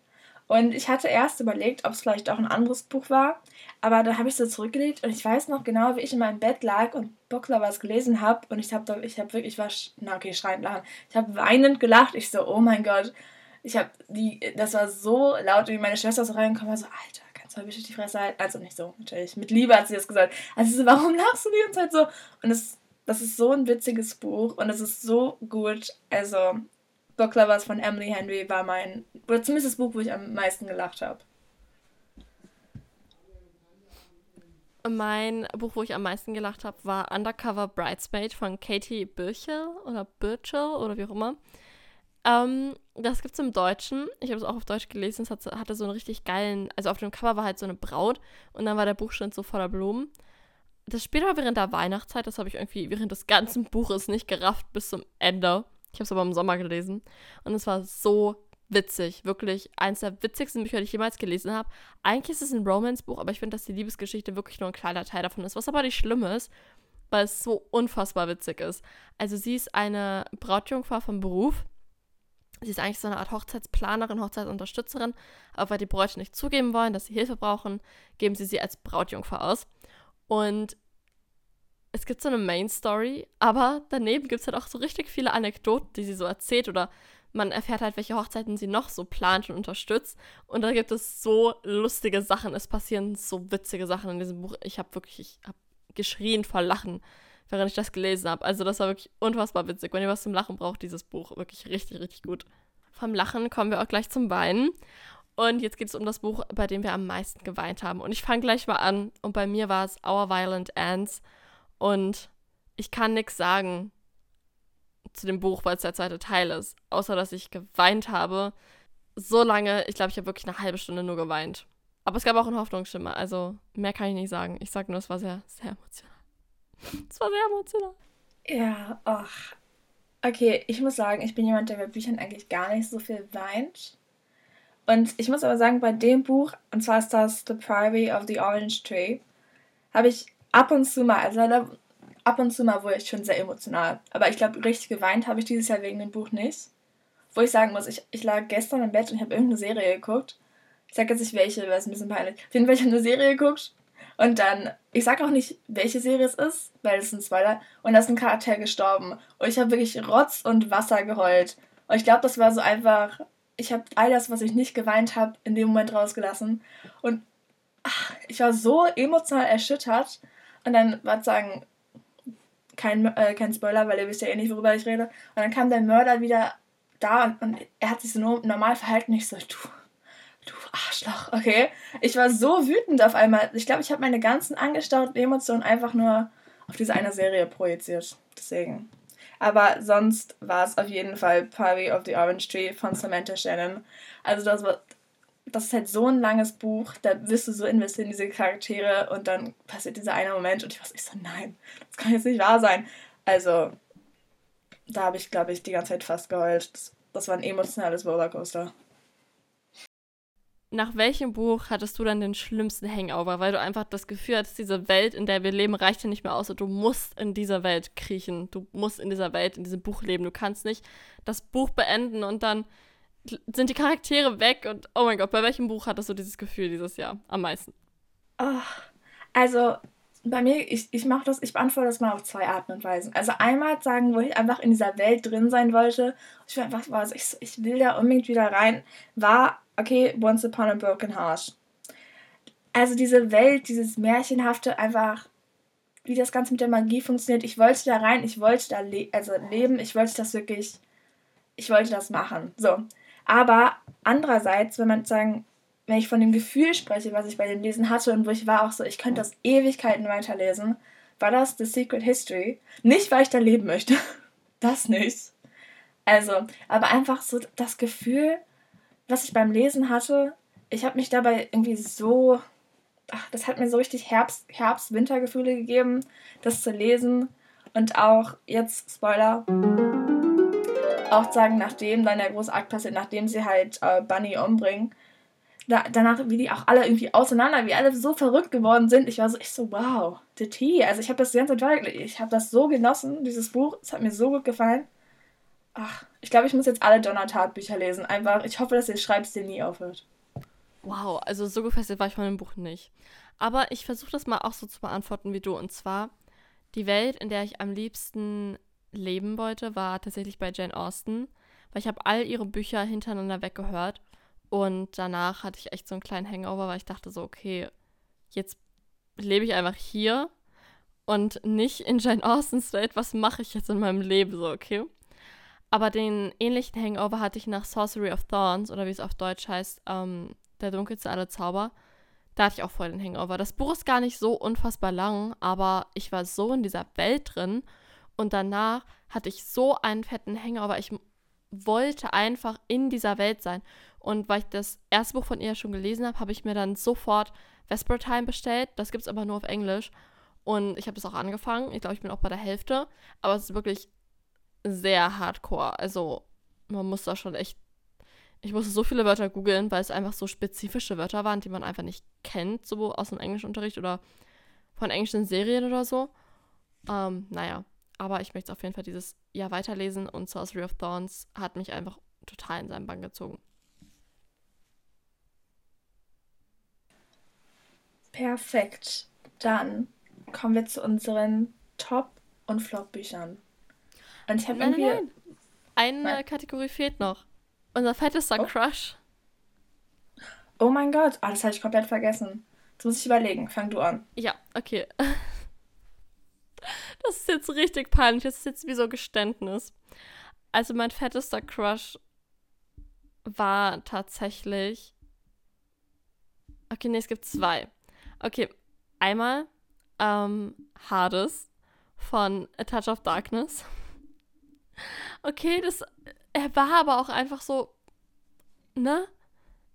Und ich hatte erst überlegt, ob es vielleicht auch ein anderes Buch war, aber dann habe ich es zurückgelegt und ich weiß noch genau, wie ich in meinem Bett lag und Book Lovers gelesen habe und ich habe ich habe wirklich, ich war, na okay, schreiend lachen. Ich habe weinend gelacht. Ich so, oh mein Gott. Ich habe die, das war so laut, wie meine Schwester so reingekommen war, so, Alter, kannst du mal bitte die Fresse halten? Also nicht so, natürlich. Mit Liebe hat sie das gesagt. Also so, warum lachst du die ganze Zeit so? Und es, das ist so ein witziges Buch und es ist so gut. Also, Book Lovers von Emily Henry war mein, oder zumindest das Buch, wo ich am meisten gelacht habe. Mein Buch, wo ich am meisten gelacht habe, war Undercover Bridesmaid von Katie Birchel oder Birchel oder wie auch immer. Ähm, das es im Deutschen. Ich habe es auch auf Deutsch gelesen. Es hat, hatte so einen richtig geilen, also auf dem Cover war halt so eine Braut und dann war der Buchstaben so voller Blumen. Das spielt aber während der Weihnachtszeit. Das habe ich irgendwie während des ganzen Buches nicht gerafft bis zum Ende. Ich habe es aber im Sommer gelesen und es war so witzig. Wirklich eins der witzigsten Bücher, die ich jemals gelesen habe. Eigentlich ist es ein Romance-Buch, aber ich finde, dass die Liebesgeschichte wirklich nur ein kleiner Teil davon ist. Was aber nicht schlimm ist, weil es so unfassbar witzig ist. Also sie ist eine Brautjungfer vom Beruf Sie ist eigentlich so eine Art Hochzeitsplanerin, Hochzeitsunterstützerin, aber weil die Bräute nicht zugeben wollen, dass sie Hilfe brauchen, geben sie sie als Brautjungfer aus. Und es gibt so eine Main Story, aber daneben gibt es halt auch so richtig viele Anekdoten, die sie so erzählt oder man erfährt halt, welche Hochzeiten sie noch so plant und unterstützt. Und da gibt es so lustige Sachen. Es passieren so witzige Sachen in diesem Buch. Ich habe wirklich, ich habe geschrien vor Lachen während ich das gelesen habe. Also das war wirklich unfassbar witzig. Wenn ihr was zum Lachen braucht, dieses Buch wirklich richtig, richtig gut. Vom Lachen kommen wir auch gleich zum Weinen. Und jetzt geht es um das Buch, bei dem wir am meisten geweint haben. Und ich fange gleich mal an. Und bei mir war es Our Violent Ants. Und ich kann nichts sagen zu dem Buch, weil es der zweite Teil ist. Außer, dass ich geweint habe. So lange, ich glaube, ich habe wirklich eine halbe Stunde nur geweint. Aber es gab auch einen Hoffnungsschimmer. Also mehr kann ich nicht sagen. Ich sage nur, es war sehr, sehr emotional. Es war sehr emotional. Ja, ach. Okay, ich muss sagen, ich bin jemand, der bei Büchern eigentlich gar nicht so viel weint. Und ich muss aber sagen, bei dem Buch, und zwar ist das The Priory of the Orange Tree, habe ich ab und zu mal, also ab und zu mal wurde ich schon sehr emotional. Aber ich glaube, richtig geweint habe ich dieses Jahr wegen dem Buch nicht. Wo ich sagen muss, ich, ich lag gestern im Bett und ich habe irgendeine Serie geguckt. Ich sage jetzt nicht welche, weil es ein bisschen peinlich. Auf jeden Fall, ich habe eine Serie geguckt und dann, ich sag auch nicht, welche Serie es ist, weil es ein Spoiler. Und da ist ein Charakter gestorben. Und ich habe wirklich Rotz und Wasser geheult. Und ich glaube, das war so einfach, ich habe all das, was ich nicht geweint habe, in dem Moment rausgelassen. Und ach, ich war so emotional erschüttert. Und dann war sagen, kein, äh, kein Spoiler, weil ihr wisst ja eh nicht, worüber ich rede. Und dann kam der Mörder wieder da und, und er hat sich so normal verhalten. Ich so, du, Du Arschloch, okay. Ich war so wütend auf einmal. Ich glaube, ich habe meine ganzen angestauten Emotionen einfach nur auf diese eine Serie projiziert. Deswegen. Aber sonst war es auf jeden Fall Party of the Orange Tree von Samantha Shannon. Also das war, das ist halt so ein langes Buch, da wirst du so investiert in diese Charaktere und dann passiert dieser eine Moment und ich war so, nein, das kann jetzt nicht wahr sein. Also, da habe ich, glaube ich, die ganze Zeit fast geheult. Das, das war ein emotionales Rollercoaster nach welchem Buch hattest du dann den schlimmsten Hangover? Weil du einfach das Gefühl hattest, diese Welt, in der wir leben, reicht ja nicht mehr aus und du musst in dieser Welt kriechen. Du musst in dieser Welt, in diesem Buch leben. Du kannst nicht das Buch beenden und dann sind die Charaktere weg und oh mein Gott, bei welchem Buch hattest du dieses Gefühl dieses Jahr am meisten? Oh, also bei mir, ich, ich mache das, ich beantworte das mal auf zwei Arten und Weisen. Also einmal sagen, wo ich einfach in dieser Welt drin sein wollte, ich einfach was, ich, ich will da unbedingt wieder rein, war okay, Once Upon a Broken Heart. Also diese Welt, dieses Märchenhafte, einfach, wie das Ganze mit der Magie funktioniert. Ich wollte da rein, ich wollte da le also leben, ich wollte das wirklich, ich wollte das machen. So. Aber andererseits, wenn man sagen, wenn ich von dem Gefühl spreche, was ich bei dem Lesen hatte und wo ich war auch so, ich könnte das Ewigkeiten weiterlesen, war das The Secret History. Nicht, weil ich da leben möchte. (laughs) Das nicht. Also, aber einfach so das Gefühl, was ich beim Lesen hatte, ich habe mich dabei irgendwie so, ach, das hat mir so richtig Herbst, Herbst-Wintergefühle gegeben, das zu lesen. Und auch jetzt, Spoiler, auch sagen, nachdem dann der große Akt passiert, nachdem sie halt äh, Bunny umbringen, da, danach, wie die auch alle irgendwie auseinander, wie alle so verrückt geworden sind. Ich war so, ich so, wow, the tea. Also ich habe das ganze ich habe das so genossen, dieses Buch. Es hat mir so gut gefallen. Ach, ich glaube, ich muss jetzt alle Donnertat-Bücher lesen. Einfach, ich hoffe, dass ihr schreibt, den nie aufhört. Wow, also so gefesselt war ich von dem Buch nicht. Aber ich versuche das mal auch so zu beantworten wie du. Und zwar, die Welt, in der ich am liebsten leben wollte, war tatsächlich bei Jane Austen. Weil ich habe all ihre Bücher hintereinander weggehört. Und danach hatte ich echt so einen kleinen Hangover, weil ich dachte so, okay, jetzt lebe ich einfach hier und nicht in Jane Austens Welt. Was mache ich jetzt in meinem Leben so, okay? Aber den ähnlichen Hangover hatte ich nach Sorcery of Thorns oder wie es auf Deutsch heißt, ähm, der dunkelste aller Zauber. Da hatte ich auch voll den Hangover. Das Buch ist gar nicht so unfassbar lang, aber ich war so in dieser Welt drin und danach hatte ich so einen fetten Hangover. Ich wollte einfach in dieser Welt sein. Und weil ich das erste Buch von ihr schon gelesen habe, habe ich mir dann sofort Vesper Time bestellt. Das gibt es aber nur auf Englisch. Und ich habe das auch angefangen. Ich glaube, ich bin auch bei der Hälfte. Aber es ist wirklich sehr hardcore. Also man muss da schon echt. Ich musste so viele Wörter googeln, weil es einfach so spezifische Wörter waren, die man einfach nicht kennt, so aus dem Englischunterricht oder von englischen Serien oder so. Ähm, naja, aber ich möchte auf jeden Fall dieses Jahr weiterlesen und Sorcery of Thorns hat mich einfach total in seinen Bann gezogen. Perfekt. Dann kommen wir zu unseren Top- und Flop-Büchern. Und ich habe irgendwie. Nein. Eine nein. Kategorie fehlt noch. Unser fettester oh. Crush. Oh mein Gott, oh, das habe ich komplett vergessen. Jetzt muss ich überlegen. Fang du an. Ja, okay. (laughs) Das ist jetzt richtig peinlich. Das ist jetzt wie so Geständnis. Also mein fettester Crush war tatsächlich. Okay, nee, es gibt zwei. Okay, einmal ähm, Hades von A Touch of Darkness. Okay, das. Er war aber auch einfach so. Ne?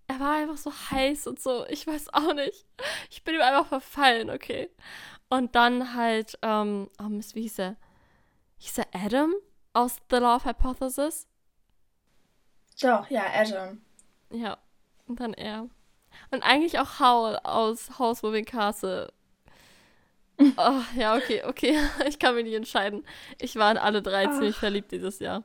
Er war einfach so heiß und so. Ich weiß auch nicht. Ich bin ihm einfach verfallen, okay. Und dann halt, ähm, oh Mist, wie hieß er? Hieß er Adam aus The Love Hypothesis? Doch, ja, Adam. Ja, und dann er. Und eigentlich auch Howl aus House Moving Castle. Oh, ja, okay, okay. (laughs) Ich kann mich nicht entscheiden. Ich war in alle drei Ach. ziemlich verliebt dieses Jahr.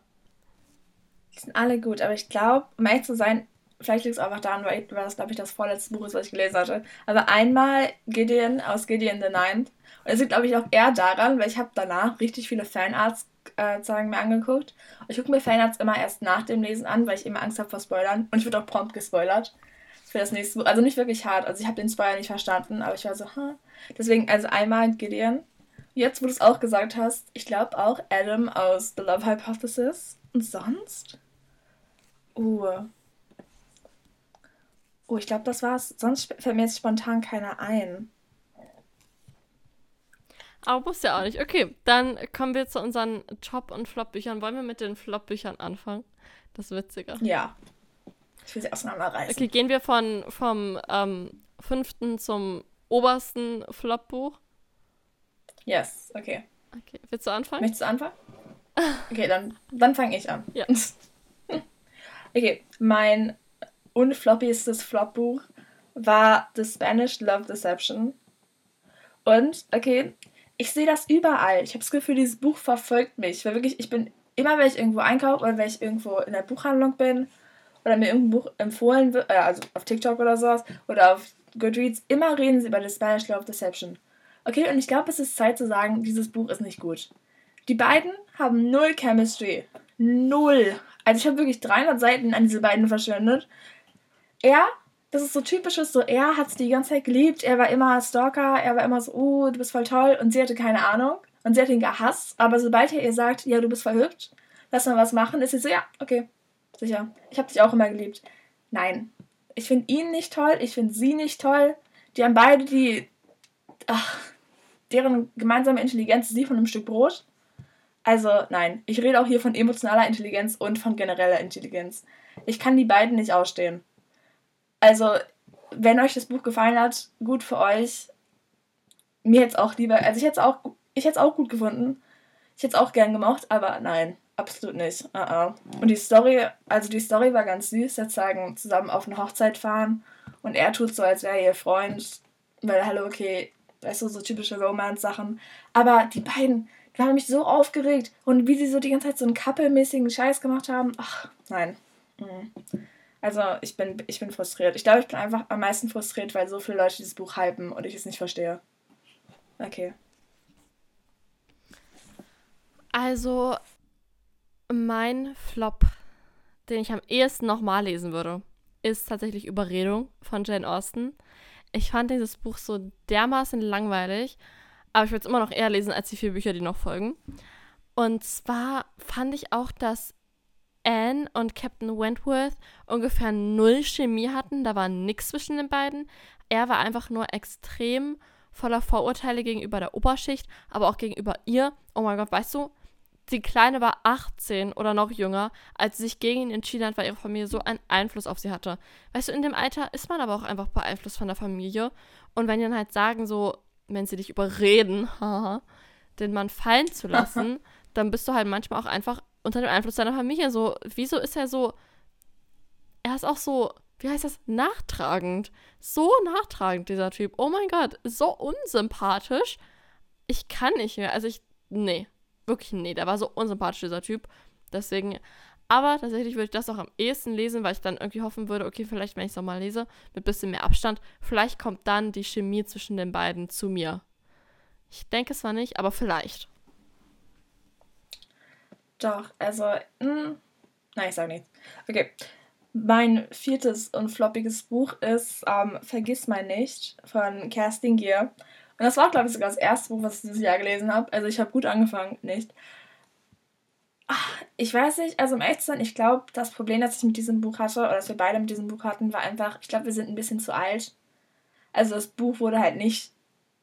Die sind alle gut, aber ich glaube, um ehrlich zu sein, vielleicht liegt es einfach daran, weil das, glaube ich, das vorletzte Buch ist, was ich gelesen hatte. Aber einmal Gideon aus Gideon the Ninth. Und es liegt, glaube ich, auch eher daran, weil ich habe danach richtig viele Fanarts äh, sagen mir angeguckt. Und ich gucke mir Fanarts immer erst nach dem Lesen an, weil ich immer Angst habe vor Spoilern. Und ich wurde auch prompt gespoilert für das nächste Buch. Also nicht wirklich hart. Also ich habe den Spoiler nicht verstanden, aber ich war so, ha. Deswegen, also einmal Gideon. Jetzt, wo du es auch gesagt hast, ich glaube auch Adam aus The Love Hypothesis. Und sonst? Uh. Oh, ich glaube, das war's. Sonst fällt mir jetzt spontan keiner ein. Aber muss ja auch nicht. Okay, dann kommen wir zu unseren Top- und Flop-Büchern. Wollen wir mit den Flop-Büchern anfangen? Das ist witziger. Ja. Ich will sie auseinanderreißen. Okay, gehen wir von, vom ähm, fünften zum obersten Flop-Buch? Yes, okay. Okay, willst du anfangen? Möchtest du anfangen? Okay, dann, dann fange ich an. Ja. (laughs) okay, mein unfloppiestes Flop-Buch war The Spanish Love Deception. Und, okay, ich sehe das überall. Ich habe das Gefühl, dieses Buch verfolgt mich. Weil wirklich, ich bin immer, wenn ich irgendwo einkaufe oder wenn ich irgendwo in der Buchhandlung bin oder mir irgendein Buch empfohlen wird, äh, also auf TikTok oder sowas oder auf Goodreads, immer reden sie über The Spanish Love Deception. Okay, und ich glaube, es ist Zeit zu sagen, dieses Buch ist nicht gut. Die beiden haben null Chemistry. Null. Also ich habe wirklich 300 Seiten an diese beiden verschwendet. Er das ist so typisches, so er hat sie die ganze Zeit geliebt, er war immer Stalker, er war immer so, oh, du bist voll toll und sie hatte keine Ahnung und sie hat ihn gehasst, aber sobald er ihr sagt, ja, du bist hübsch, lass mal was machen, ist sie so, ja, okay, sicher, ich habe dich auch immer geliebt. Nein, ich finde ihn nicht toll, ich finde sie nicht toll, die haben beide die, ach, deren gemeinsame Intelligenz ist die von einem Stück Brot. Also nein, ich rede auch hier von emotionaler Intelligenz und von genereller Intelligenz. Ich kann die beiden nicht ausstehen. Also, wenn euch das Buch gefallen hat, gut für euch. Mir jetzt auch lieber, also ich hätte es auch, auch gut gefunden. Ich hätte es auch gern gemocht, aber nein. Absolut nicht. Uh -uh. Und die Story, also die Story war ganz süß, jetzt sagen, zusammen auf eine Hochzeit fahren und er tut so, als wäre er ihr Freund, weil, hallo, okay, weißt du, so typische Romance-Sachen. Aber die beiden, die haben mich so aufgeregt und wie sie so die ganze Zeit so einen Couple-mäßigen Scheiß gemacht haben, ach, nein. Mhm. Also ich bin, ich bin frustriert. Ich glaube, ich bin einfach am meisten frustriert, weil so viele Leute dieses Buch hypen und ich es nicht verstehe. Okay. Also, mein Flop, den ich am ehesten nochmal lesen würde, ist tatsächlich Überredung von Jane Austen. Ich fand dieses Buch so dermaßen langweilig, aber ich würde es immer noch eher lesen als die vier Bücher, die noch folgen. Und zwar fand ich auch, dass Anne und Captain Wentworth ungefähr null Chemie hatten. Da war nichts zwischen den beiden. Er war einfach nur extrem voller Vorurteile gegenüber der Oberschicht, aber auch gegenüber ihr. Oh mein Gott, weißt du, die Kleine war 18 oder noch jünger, als sie sich gegen ihn entschieden hat, weil ihre Familie so einen Einfluss auf sie hatte. Weißt du, in dem Alter ist man aber auch einfach beeinflusst von der Familie. Und wenn die dann halt sagen, so, wenn sie dich überreden, (laughs) den Mann fallen zu lassen, (laughs) dann bist du halt manchmal auch einfach unter dem Einfluss deiner Familie. So, wieso ist er so. Er ist auch so, wie heißt das? Nachtragend. So nachtragend, dieser Typ. Oh mein Gott, so unsympathisch. Ich kann nicht mehr. Also ich. Nee. Wirklich, nee. Der war so unsympathisch, dieser Typ. Deswegen. Aber tatsächlich würde ich das auch am ehesten lesen, weil ich dann irgendwie hoffen würde, okay, vielleicht, wenn ich es nochmal lese, mit bisschen mehr Abstand, vielleicht kommt dann die Chemie zwischen den beiden zu mir. Ich denke es zwar nicht, aber vielleicht. Doch, also, mh, hm, nein, ich sage nichts. Okay. Mein viertes und floppiges Buch ist ähm, Vergiss mal nicht von Kerstin Gier. Und das war, glaube ich, sogar das erste Buch, was ich dieses Jahr gelesen habe. Also ich habe gut angefangen, nicht. Ach, ich weiß nicht, also um ehrlich zu sein, ich glaube, das Problem, das ich mit diesem Buch hatte, oder dass wir beide mit diesem Buch hatten, war einfach, ich glaube, wir sind ein bisschen zu alt. Also das Buch wurde halt nicht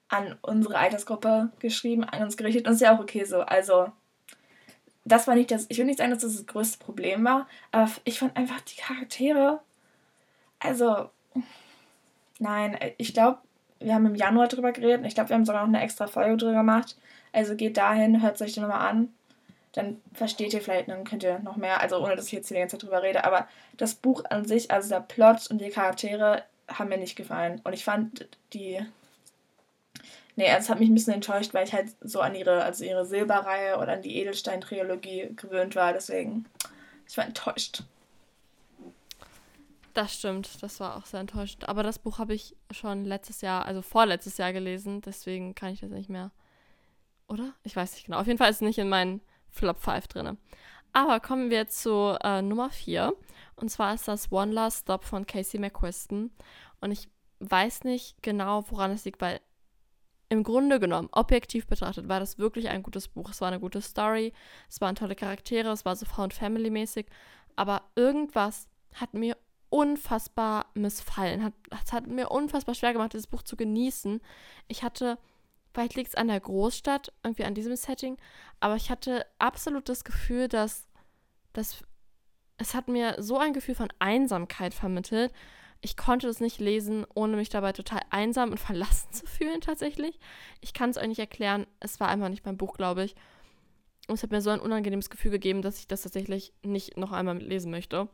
an unsere Altersgruppe geschrieben, an uns gerichtet. Und ist ja auch okay so. Also das war nicht das, ich will nicht sagen, dass das das größte Problem war, aber ich fand einfach die Charaktere, also, nein, ich glaube, wir haben im Januar drüber geredet und ich glaube, wir haben sogar noch eine extra Folge drüber gemacht. Also geht dahin, hört euch den nochmal an. Dann versteht ihr vielleicht, dann könnt ihr noch mehr, also ohne dass ich jetzt die ganze Zeit drüber rede, aber das Buch an sich, also der Plot und die Charaktere haben mir nicht gefallen. Und ich fand die Nee, es hat mich ein bisschen enttäuscht, weil ich halt so an ihre, also ihre Silberreihe oder an die Edelstein-Trilogie gewöhnt war. Deswegen, ich war enttäuscht. Das stimmt, das war auch sehr enttäuschend. Aber das Buch habe ich schon letztes Jahr, also vorletztes Jahr gelesen, deswegen kann ich das nicht mehr. Oder? Ich weiß nicht genau. Auf jeden Fall ist es nicht in meinen Flop 5 drin. Aber kommen wir zu äh, Nummer 4. Und zwar ist das One Last Stop von Casey McQuiston. Und ich weiß nicht genau, woran es liegt, weil im Grunde genommen, objektiv betrachtet, war das wirklich ein gutes Buch. Es war eine gute Story, es waren tolle Charaktere, es war so Found-Family-mäßig, aber irgendwas hat mir unfassbar missfallen. Hat, es hat mir unfassbar schwer gemacht, dieses Buch zu genießen. Ich hatte, vielleicht liegt es an der Großstadt, irgendwie an diesem Setting, aber ich hatte absolut das Gefühl, dass, dass es hat mir so ein Gefühl von Einsamkeit vermittelt ich konnte das nicht lesen, ohne mich dabei total einsam und (laughs) verlassen zu fühlen tatsächlich. Ich kann es euch nicht erklären. Es war einfach nicht mein Buch, glaube ich. Und es hat mir so ein unangenehmes Gefühl gegeben, dass ich das tatsächlich nicht noch einmal lesen möchte.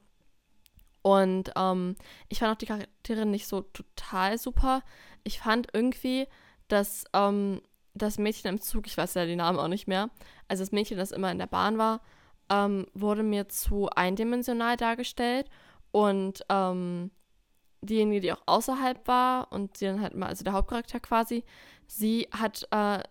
Und ähm, ich fand auch die Charaktere nicht so total super. Ich fand irgendwie, dass ähm, das Mädchen im Zug, ich weiß ja die Namen auch nicht mehr, also das Mädchen, das immer in der Bahn war, ähm, wurde mir zu eindimensional dargestellt. Und ähm, diejenige, die auch außerhalb war und sie dann halt mal, also der Hauptcharakter quasi, sie hat äh,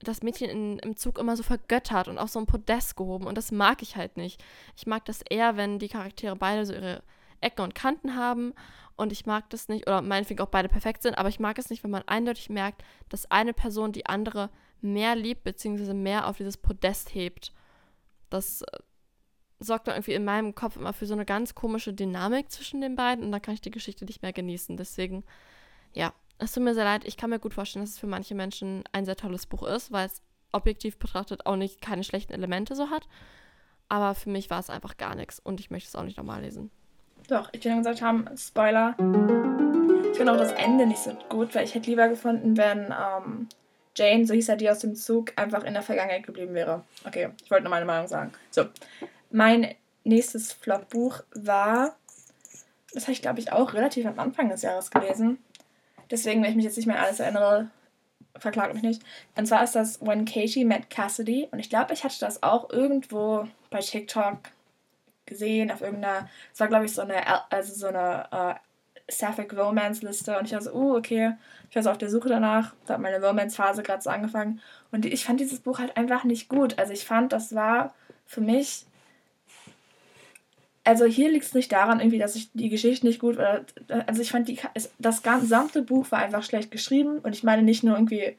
das Mädchen in, im Zug immer so vergöttert und auf so ein Podest gehoben und das mag ich halt nicht. Ich mag das eher, wenn die Charaktere beide so ihre Ecken und Kanten haben und ich mag das nicht, oder meinetwegen auch beide perfekt sind, aber ich mag es nicht, wenn man eindeutig merkt, dass eine Person die andere mehr liebt, beziehungsweise mehr auf dieses Podest hebt. Das äh, sorgt dann irgendwie in meinem Kopf immer für so eine ganz komische Dynamik zwischen den beiden und dann kann ich die Geschichte nicht mehr genießen. Deswegen, ja, es tut mir sehr leid. Ich kann mir gut vorstellen, dass es für manche Menschen ein sehr tolles Buch ist, weil es objektiv betrachtet auch nicht keine schlechten Elemente so hat. Aber für mich war es einfach gar nichts und ich möchte es auch nicht nochmal lesen. Doch, ich will nur gesagt haben, Spoiler. Ich finde auch das Ende nicht so gut, weil ich hätte lieber gefunden, wenn ähm, Jane, so hieß er die aus dem Zug, einfach in der Vergangenheit geblieben wäre. Okay, ich wollte nur meine Meinung sagen. So, mein nächstes Flop-Buch war, das habe ich glaube ich auch relativ am Anfang des Jahres gelesen. Deswegen, wenn ich mich jetzt nicht mehr alles erinnere, verklagt mich nicht. Und zwar ist das When Katie Met Cassidy. Und ich glaube, ich hatte das auch irgendwo bei TikTok gesehen, auf irgendeiner, es war glaube ich so eine, also so eine äh, Sapphic Romance Liste. Und ich war so, uh, okay, ich war so auf der Suche danach. Da hat meine Romance-Phase gerade so angefangen. Und ich fand dieses Buch halt einfach nicht gut. Also ich fand, das war für mich also hier liegt es nicht daran, irgendwie, dass ich die Geschichte nicht gut oder also ich fand die das gesamte Buch war einfach schlecht geschrieben und ich meine nicht nur irgendwie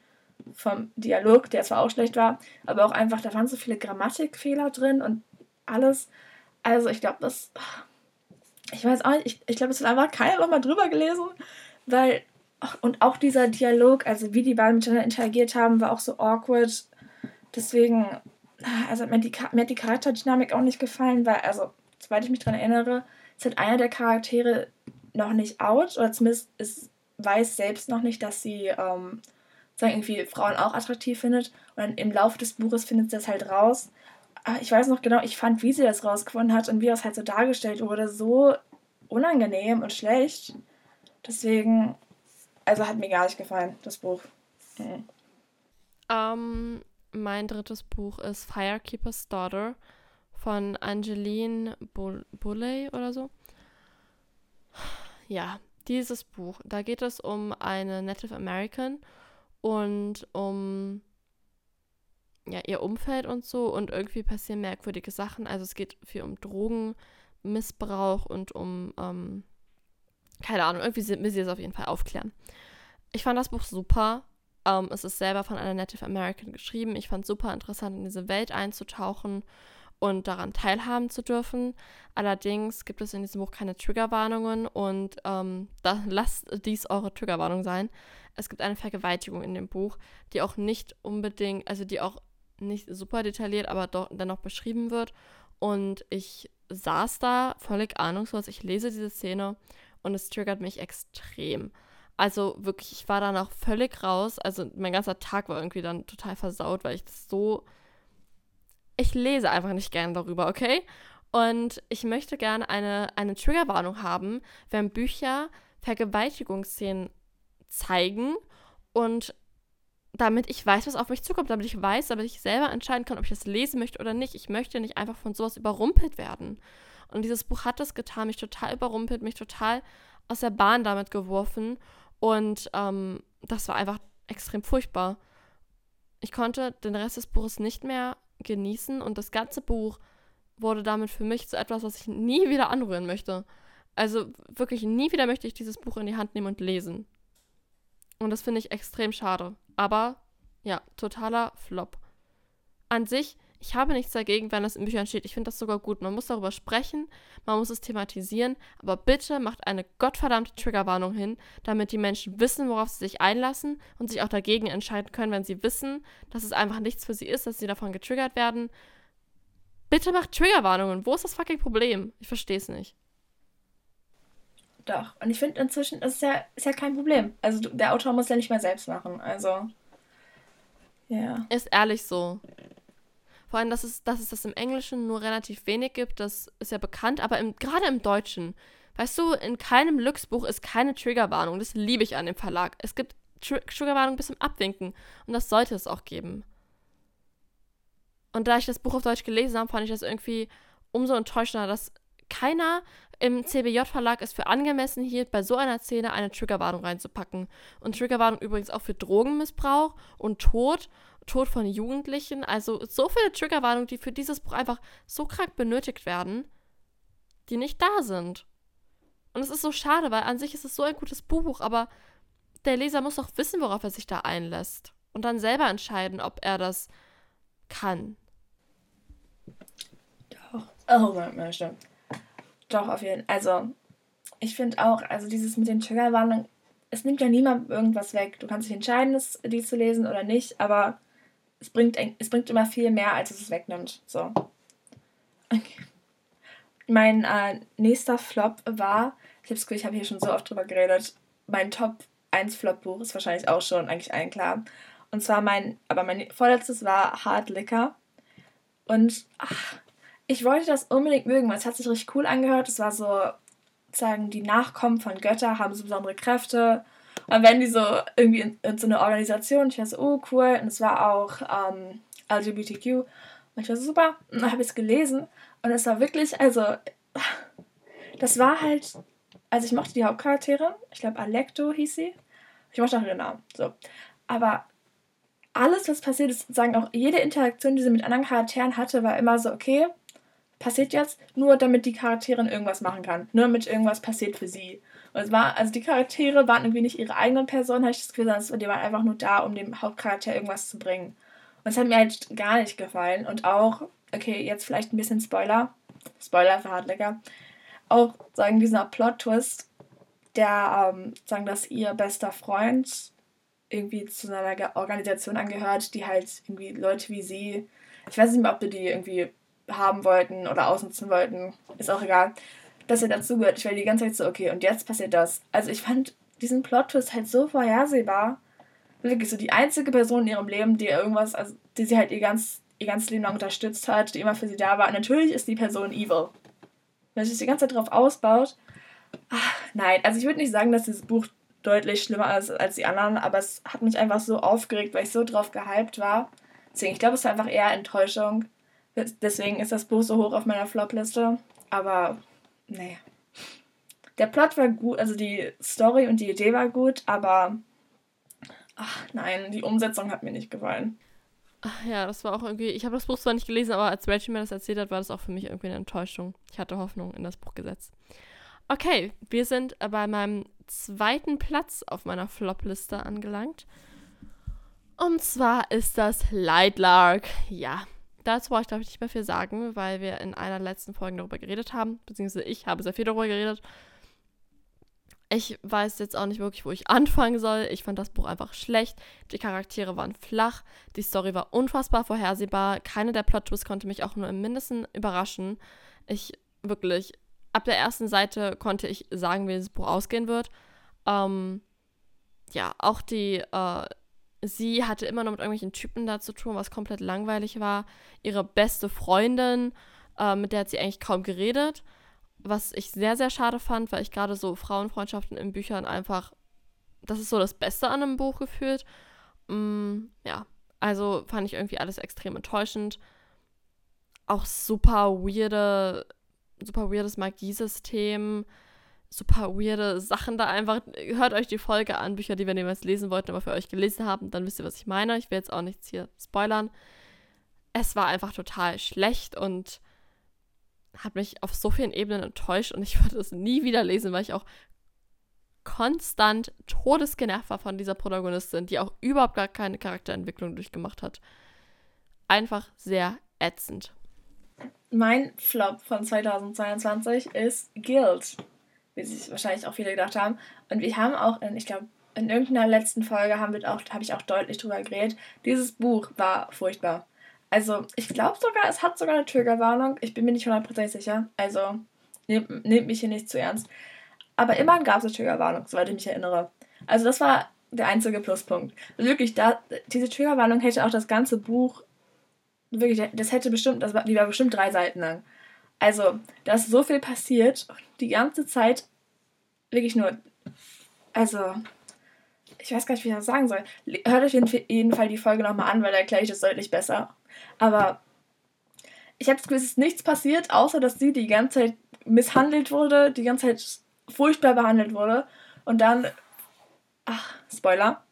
vom Dialog, der zwar auch schlecht war, aber auch einfach da waren so viele Grammatikfehler drin und alles. Also ich glaube, das ich weiß auch nicht, ich, ich glaube, es hat einfach keiner nochmal drüber gelesen, weil und auch dieser Dialog, also wie die beiden miteinander interagiert haben, war auch so awkward. Deswegen, also mir, die, mir hat die Charakterdynamik auch nicht gefallen, weil, also soweit ich mich daran erinnere, ist halt einer der Charaktere noch nicht out oder zumindest ist, weiß selbst noch nicht, dass sie ähm, irgendwie Frauen auch attraktiv findet. Und dann im Laufe des Buches findet sie das halt raus. Aber ich weiß noch genau, ich fand, wie sie das rausgefunden hat und wie das halt so dargestellt wurde, so unangenehm und schlecht. Deswegen, also hat mir gar nicht gefallen, das Buch. Mhm. Um, ähm, mein drittes Buch ist Firekeeper's Daughter von Angeline Bulley oder so. Ja, dieses Buch, da geht es um eine Native American und um ja, ihr Umfeld und so und irgendwie passieren merkwürdige Sachen. Also es geht viel um Drogenmissbrauch und um, ähm, keine Ahnung, irgendwie will sie es auf jeden Fall aufklären. Ich fand das Buch super. Ähm, es ist selber von einer Native American geschrieben. Ich fand es super interessant, in diese Welt einzutauchen und daran teilhaben zu dürfen. Allerdings gibt es in diesem Buch keine Triggerwarnungen und ähm, da, (laughs) lasst dies eure Triggerwarnung sein. Es gibt eine Vergewaltigung in dem Buch, die auch nicht unbedingt, also die auch nicht super detailliert, aber doch dennoch beschrieben wird. Und ich saß da völlig ahnungslos. Ich lese diese Szene und es triggert mich extrem. Also wirklich, ich war danach völlig raus. Also mein ganzer Tag war irgendwie dann total versaut, weil ich das so ich lese einfach nicht gerne darüber, okay? Und ich möchte gerne eine, eine Triggerwarnung haben, wenn Bücher Vergewaltigungsszenen zeigen und damit ich weiß, was auf mich zukommt, damit ich weiß, damit ich selber entscheiden kann, ob ich das lesen möchte oder nicht. Ich möchte nicht einfach von sowas überrumpelt werden. Und dieses Buch hat das getan, mich total überrumpelt, mich total aus der Bahn damit geworfen. Und ähm, das war einfach extrem furchtbar. Ich konnte den Rest des Buches nicht mehr genießen und das ganze Buch wurde damit für mich zu etwas, was ich nie wieder anrühren möchte. Also wirklich nie wieder möchte ich dieses Buch in die Hand nehmen und lesen. Und das finde ich extrem schade. Aber ja, totaler Flop. An sich ich habe nichts dagegen, wenn das in Büchern steht. Ich finde das sogar gut. Man muss darüber sprechen, man muss es thematisieren, aber bitte macht eine gottverdammte Triggerwarnung hin, damit die Menschen wissen, worauf sie sich einlassen und sich auch dagegen entscheiden können, wenn sie wissen, dass es einfach nichts für sie ist, dass sie davon getriggert werden. Bitte macht Triggerwarnungen. Wo ist das fucking Problem? Ich verstehe es nicht. Doch. Und ich finde inzwischen ist ja, ist ja kein Problem. Also der Autor muss ja nicht mehr selbst machen. Also. Ja. Ist ehrlich so. Vor allem, dass es, dass es das im Englischen nur relativ wenig gibt, das ist ja bekannt, aber im, gerade im Deutschen, weißt du, in keinem Lux-Buch ist keine Triggerwarnung. Das liebe ich an dem Verlag. Es gibt Tr Triggerwarnung bis zum Abwinken und das sollte es auch geben. Und da ich das Buch auf Deutsch gelesen habe, fand ich das irgendwie umso enttäuschender, dass keiner im CBJ-Verlag es für angemessen hielt, bei so einer Szene eine Triggerwarnung reinzupacken. Und Triggerwarnung übrigens auch für Drogenmissbrauch und Tod Tod von Jugendlichen. Also so viele Triggerwarnungen, die für dieses Buch einfach so krank benötigt werden, die nicht da sind. Und es ist so schade, weil an sich ist es so ein gutes Buch, aber der Leser muss doch wissen, worauf er sich da einlässt. Und dann selber entscheiden, ob er das kann. Doch. Oh, mein stimmt. Doch, auf jeden Fall. Also, ich finde auch, also dieses mit den Triggerwarnungen, es nimmt ja niemand irgendwas weg. Du kannst dich entscheiden, die zu lesen oder nicht, aber es bringt, es bringt immer viel mehr, als es es wegnimmt. So. Okay. Mein äh, nächster Flop war, ich habe ich habe hier schon so oft drüber geredet, mein Top 1 Flop-Buch ist wahrscheinlich auch schon eigentlich allen klar. Und zwar mein, aber mein vorletztes war Hard Liquor. Und ach, ich wollte das unbedingt mögen, weil es hat sich richtig cool angehört. Es war so, sagen, die Nachkommen von Götter haben so besondere Kräfte. Und werden die so irgendwie in, in so eine Organisation. Ich war so, oh cool. Und es war auch ähm, LGBTQ. Und ich war so, super. Und dann habe ich es gelesen. Und es war wirklich, also, das war halt, also ich mochte die Hauptcharaktere. Ich glaube, Alecto hieß sie. Ich mochte auch ihren Namen. So. Aber alles, was passiert ist, sagen auch jede Interaktion, die sie mit anderen Charakteren hatte, war immer so, okay, passiert jetzt nur, damit die Charakterin irgendwas machen kann. Nur damit irgendwas passiert für sie. Und es war, also die Charaktere waren irgendwie nicht ihre eigenen Personen, habe ich das Gefühl, sondern die waren einfach nur da, um dem Hauptcharakter irgendwas zu bringen. Und es hat mir halt gar nicht gefallen. Und auch, okay, jetzt vielleicht ein bisschen Spoiler. Spoiler für Hardlecker. Auch, sagen, dieser Plot-Twist, der, ähm, sagen, dass ihr bester Freund irgendwie zu einer Organisation angehört, die halt irgendwie Leute wie sie, ich weiß nicht mehr, ob du die irgendwie haben wollten oder ausnutzen wollten, ist auch egal, dass er dazugehört. Ich war die ganze Zeit so, okay, und jetzt passiert das. Also ich fand diesen Plot-Twist halt so vorhersehbar. Wirklich so die einzige Person in ihrem Leben, die irgendwas, also die sie halt ihr, ganz, ihr ganzes Leben lang unterstützt hat, die immer für sie da war. Und natürlich ist die Person evil. Wenn sich die ganze Zeit darauf ausbaut. Ach, nein, also ich würde nicht sagen, dass dieses Buch deutlich schlimmer ist als die anderen, aber es hat mich einfach so aufgeregt, weil ich so drauf gehypt war. Deswegen, ich glaube, es war einfach eher Enttäuschung. Deswegen ist das Buch so hoch auf meiner Flop-Liste. Aber, naja. Der Plot war gut, also die Story und die Idee war gut, aber ach nein, die Umsetzung hat mir nicht gefallen. Ja, das war auch irgendwie. Ich habe das Buch zwar nicht gelesen, aber als Reggie mir das erzählt hat, war das auch für mich irgendwie eine Enttäuschung. Ich hatte Hoffnung in das Buch gesetzt. Okay, wir sind bei meinem zweiten Platz auf meiner Flop-Liste angelangt. Und zwar ist das Lightlark. Ja, dazu brauche ich, glaube ich, nicht mehr viel sagen, weil wir in einer letzten Folge darüber geredet haben, beziehungsweise ich habe sehr viel darüber geredet. Ich weiß jetzt auch nicht wirklich, wo ich anfangen soll. Ich fand das Buch einfach schlecht. Die Charaktere waren flach. Die Story war unfassbar vorhersehbar. Keine der Plot-Twists konnte mich auch nur im Mindesten überraschen. Ich wirklich, ab der ersten Seite konnte ich sagen, wie dieses Buch ausgehen wird. Ähm, ja, auch die äh, sie hatte immer noch mit irgendwelchen Typen da zu tun, was komplett langweilig war. Ihre beste Freundin, äh, mit der hat sie eigentlich kaum geredet, was ich sehr, sehr schade fand, weil ich gerade so Frauenfreundschaften in Büchern einfach, das ist so das Beste an einem Buch gefühlt. Mm, ja, also fand ich irgendwie alles extrem enttäuschend. Auch super weirde, super weirdes Magiesystem super weirde Sachen da einfach. Hört euch die Folge an, Bücher, die wir niemals lesen wollten, aber für euch gelesen haben, dann wisst ihr, was ich meine. Ich will jetzt auch nichts hier spoilern. Es war einfach total schlecht und hat mich auf so vielen Ebenen enttäuscht und ich (laughs) würde es nie wieder lesen, weil ich auch konstant todesgenervt war von dieser Protagonistin, die auch überhaupt gar keine Charakterentwicklung durchgemacht hat. Einfach sehr ätzend. Mein Flop von 2022 ist Guild wie sich wahrscheinlich auch viele gedacht haben. Und wir haben auch, in, ich glaube, in irgendeiner letzten Folge haben wir habe ich auch deutlich drüber geredet. Dieses Buch war furchtbar. Also, ich glaube sogar, es hat sogar eine Triggerwarnung. Ich bin mir nicht hundertprozentig sicher. Also, nehmt, nehmt mich hier nicht zu ernst. Aber immerhin gab es eine Triggerwarnung, soweit ich mich erinnere. Also, das war der einzige Pluspunkt. Wirklich, da, diese Triggerwarnung hätte auch das ganze Buch, wirklich, das hätte bestimmt, das war, die war bestimmt drei Seiten lang. Also, da ist so viel passiert die ganze Zeit wirklich nur. Also, ich weiß gar nicht, wie ich das sagen soll. Hört euch auf jeden Fall die Folge nochmal an, weil da erkläre ich das deutlich besser. Aber ich habe das Gefühl, es ist nichts passiert, außer dass sie die ganze Zeit misshandelt wurde, die ganze Zeit furchtbar behandelt wurde. Und dann, ach, Spoiler.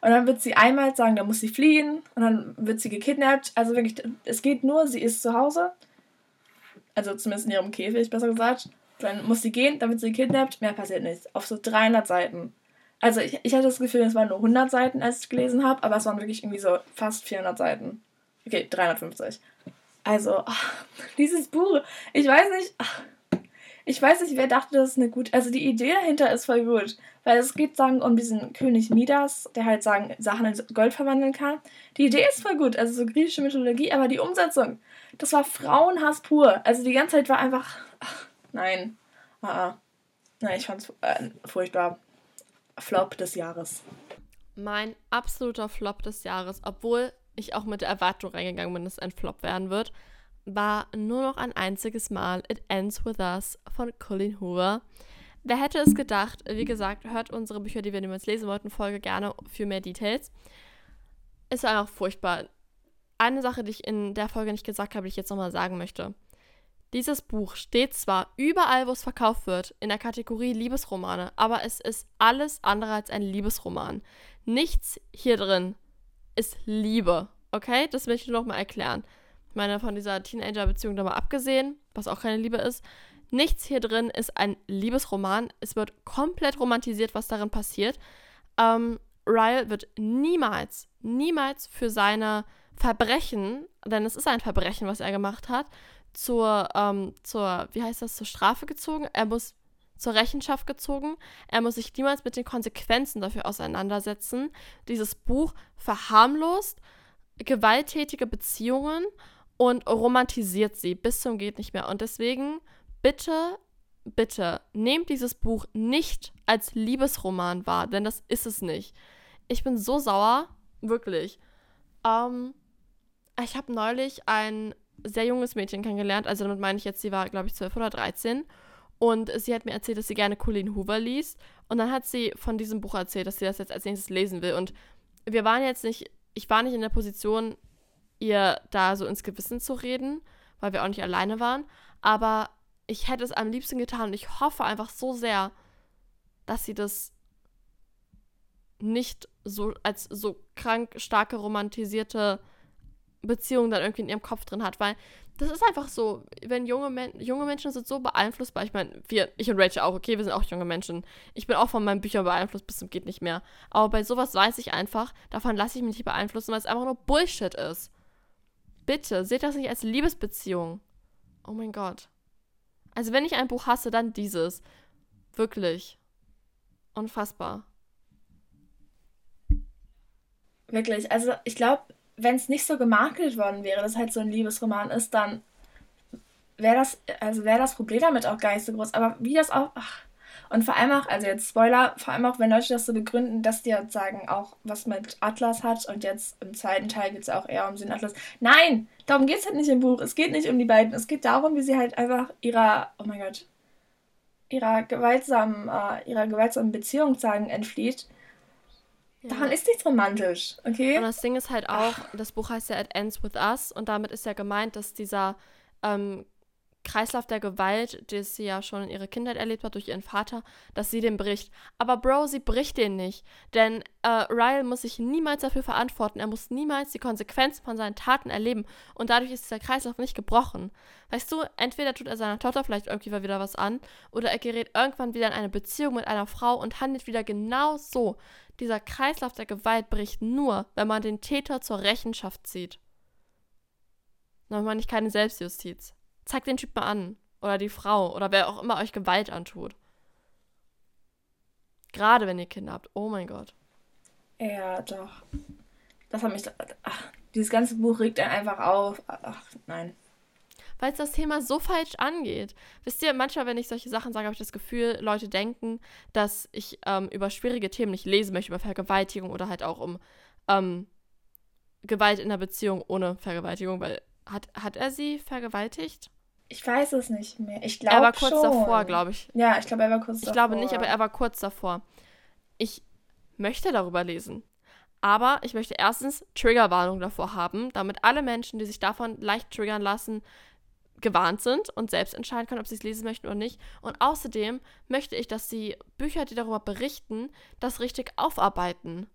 Und dann wird sie einmal sagen, da muss sie fliehen. Und dann wird sie gekidnappt. Also wirklich, es geht nur, sie ist zu Hause. Also zumindest in ihrem Käfig, besser gesagt. Dann muss sie gehen, dann wird sie gekidnappt, mehr passiert nichts. Auf so 300 Seiten. Also ich, ich hatte das Gefühl, es waren nur 100 Seiten, als ich gelesen habe, aber es waren wirklich irgendwie so fast 400 Seiten. Okay, 350. Also, ach, (laughs) dieses Buch, ich weiß nicht, ach, ich weiß nicht, wer dachte, das ist eine gute, also die Idee dahinter ist voll gut, weil es geht, sagen, um diesen König Midas, der halt, sagen, Sachen in Gold verwandeln kann. Die Idee ist voll gut, also so griechische Mythologie, aber die Umsetzung, das war Frauenhass pur. Also die ganze Zeit war einfach, ach, Nein. Ah, ah. Nein, ich fand's äh, furchtbar. Flop des Jahres. Mein absoluter Flop des Jahres, obwohl ich auch mit der Erwartung reingegangen bin, dass es ein Flop werden wird, war nur noch ein einziges Mal It Ends With Us von Colin Hoover. Wer hätte es gedacht? Wie gesagt, hört unsere Bücher, die wir niemals lesen wollten, Folge gerne für mehr Details. Ist einfach furchtbar. Eine Sache, die ich in der Folge nicht gesagt habe, die ich jetzt nochmal sagen möchte. Dieses Buch steht zwar überall, wo es verkauft wird, in der Kategorie Liebesromane, aber es ist alles andere als ein Liebesroman. Nichts hier drin ist Liebe, okay? Das möchte ich nur noch mal erklären. Meine, von dieser Teenager-Beziehung da mal abgesehen, was auch keine Liebe ist, nichts hier drin ist ein Liebesroman. Es wird komplett romantisiert, was darin passiert. Ähm, Ryle wird niemals, niemals für seine Verbrechen, denn es ist ein Verbrechen, was er gemacht hat, zur, ähm, zur, wie heißt das, zur Strafe gezogen. Er muss zur Rechenschaft gezogen. Er muss sich niemals mit den Konsequenzen dafür auseinandersetzen. Dieses Buch verharmlost gewalttätige Beziehungen und romantisiert sie bis zum geht nicht mehr. Und deswegen bitte, bitte nehmt dieses Buch nicht als Liebesroman wahr, denn das ist es nicht. Ich bin so sauer, wirklich. Ähm, ich habe neulich ein sehr junges Mädchen kennengelernt. Also damit meine ich jetzt, sie war, glaube ich, 12 oder 13. Und sie hat mir erzählt, dass sie gerne Colleen Hoover liest. Und dann hat sie von diesem Buch erzählt, dass sie das jetzt als nächstes lesen will. Und wir waren jetzt nicht, ich war nicht in der Position, ihr da so ins Gewissen zu reden, weil wir auch nicht alleine waren. Aber ich hätte es am liebsten getan und ich hoffe einfach so sehr, dass sie das nicht so als so krank starke romantisierte Beziehung dann irgendwie in ihrem Kopf drin hat, weil das ist einfach so, wenn junge, Men junge Menschen sind so beeinflussbar. Ich meine, wir, ich und Rachel auch, okay, wir sind auch junge Menschen. Ich bin auch von meinen Büchern beeinflusst bis zum geht nicht mehr. Aber bei sowas weiß ich einfach, davon lasse ich mich nicht beeinflussen, weil es einfach nur Bullshit ist. Bitte, seht das nicht als Liebesbeziehung. Oh mein Gott. Also wenn ich ein Buch hasse, dann dieses. Wirklich. Unfassbar. Wirklich, also ich glaube, wenn es nicht so gemakelt worden wäre, dass halt so ein Liebesroman ist, dann wäre das, also wäre das Problem damit auch gar nicht so groß. Aber wie das auch, ach, und vor allem auch, also jetzt Spoiler, vor allem auch, wenn Leute das so begründen, dass die halt sagen, auch was mit Atlas hat und jetzt im zweiten Teil geht es auch eher um den Atlas. Nein, darum geht es halt nicht im Buch. Es geht nicht um die beiden. Es geht darum, wie sie halt einfach ihrer, oh mein Gott, ihrer gewaltsamen, äh, ihrer gewaltsamen Beziehung sagen entflieht ja. Daran ist nichts romantisch, okay? Und das Ding ist halt auch, Ach. das Buch heißt ja It Ends With Us und damit ist ja gemeint, dass dieser ähm, Kreislauf der Gewalt, den sie ja schon in ihrer Kindheit erlebt hat durch ihren Vater, dass sie den bricht. Aber Bro, sie bricht den nicht. Denn äh, Ryle muss sich niemals dafür verantworten. Er muss niemals die Konsequenzen von seinen Taten erleben. Und dadurch ist dieser Kreislauf nicht gebrochen. Weißt du, entweder tut er seiner Tochter vielleicht irgendwie wieder was an, oder er gerät irgendwann wieder in eine Beziehung mit einer Frau und handelt wieder genau so. Dieser Kreislauf der Gewalt bricht nur, wenn man den Täter zur Rechenschaft zieht. Dann meine ich keine Selbstjustiz. Zeigt den Typ mal an. Oder die Frau. Oder wer auch immer euch Gewalt antut. Gerade wenn ihr Kinder habt. Oh mein Gott. Ja, doch. Das hat mich. Ach, dieses ganze Buch regt einen einfach auf. Ach, nein weil es das Thema so falsch angeht. Wisst ihr, manchmal, wenn ich solche Sachen sage, habe ich das Gefühl, Leute denken, dass ich ähm, über schwierige Themen nicht lesen möchte, über Vergewaltigung oder halt auch um ähm, Gewalt in der Beziehung ohne Vergewaltigung, weil hat, hat er sie vergewaltigt? Ich weiß es nicht mehr. Ich glaube Er war kurz schon. davor, glaube ich. Ja, ich glaube, er war kurz ich davor. Ich glaube nicht, aber er war kurz davor. Ich möchte darüber lesen. Aber ich möchte erstens Triggerwarnung davor haben, damit alle Menschen, die sich davon leicht triggern lassen, gewarnt sind und selbst entscheiden können, ob sie es lesen möchten oder nicht. Und außerdem möchte ich, dass die Bücher, die darüber berichten, das richtig aufarbeiten.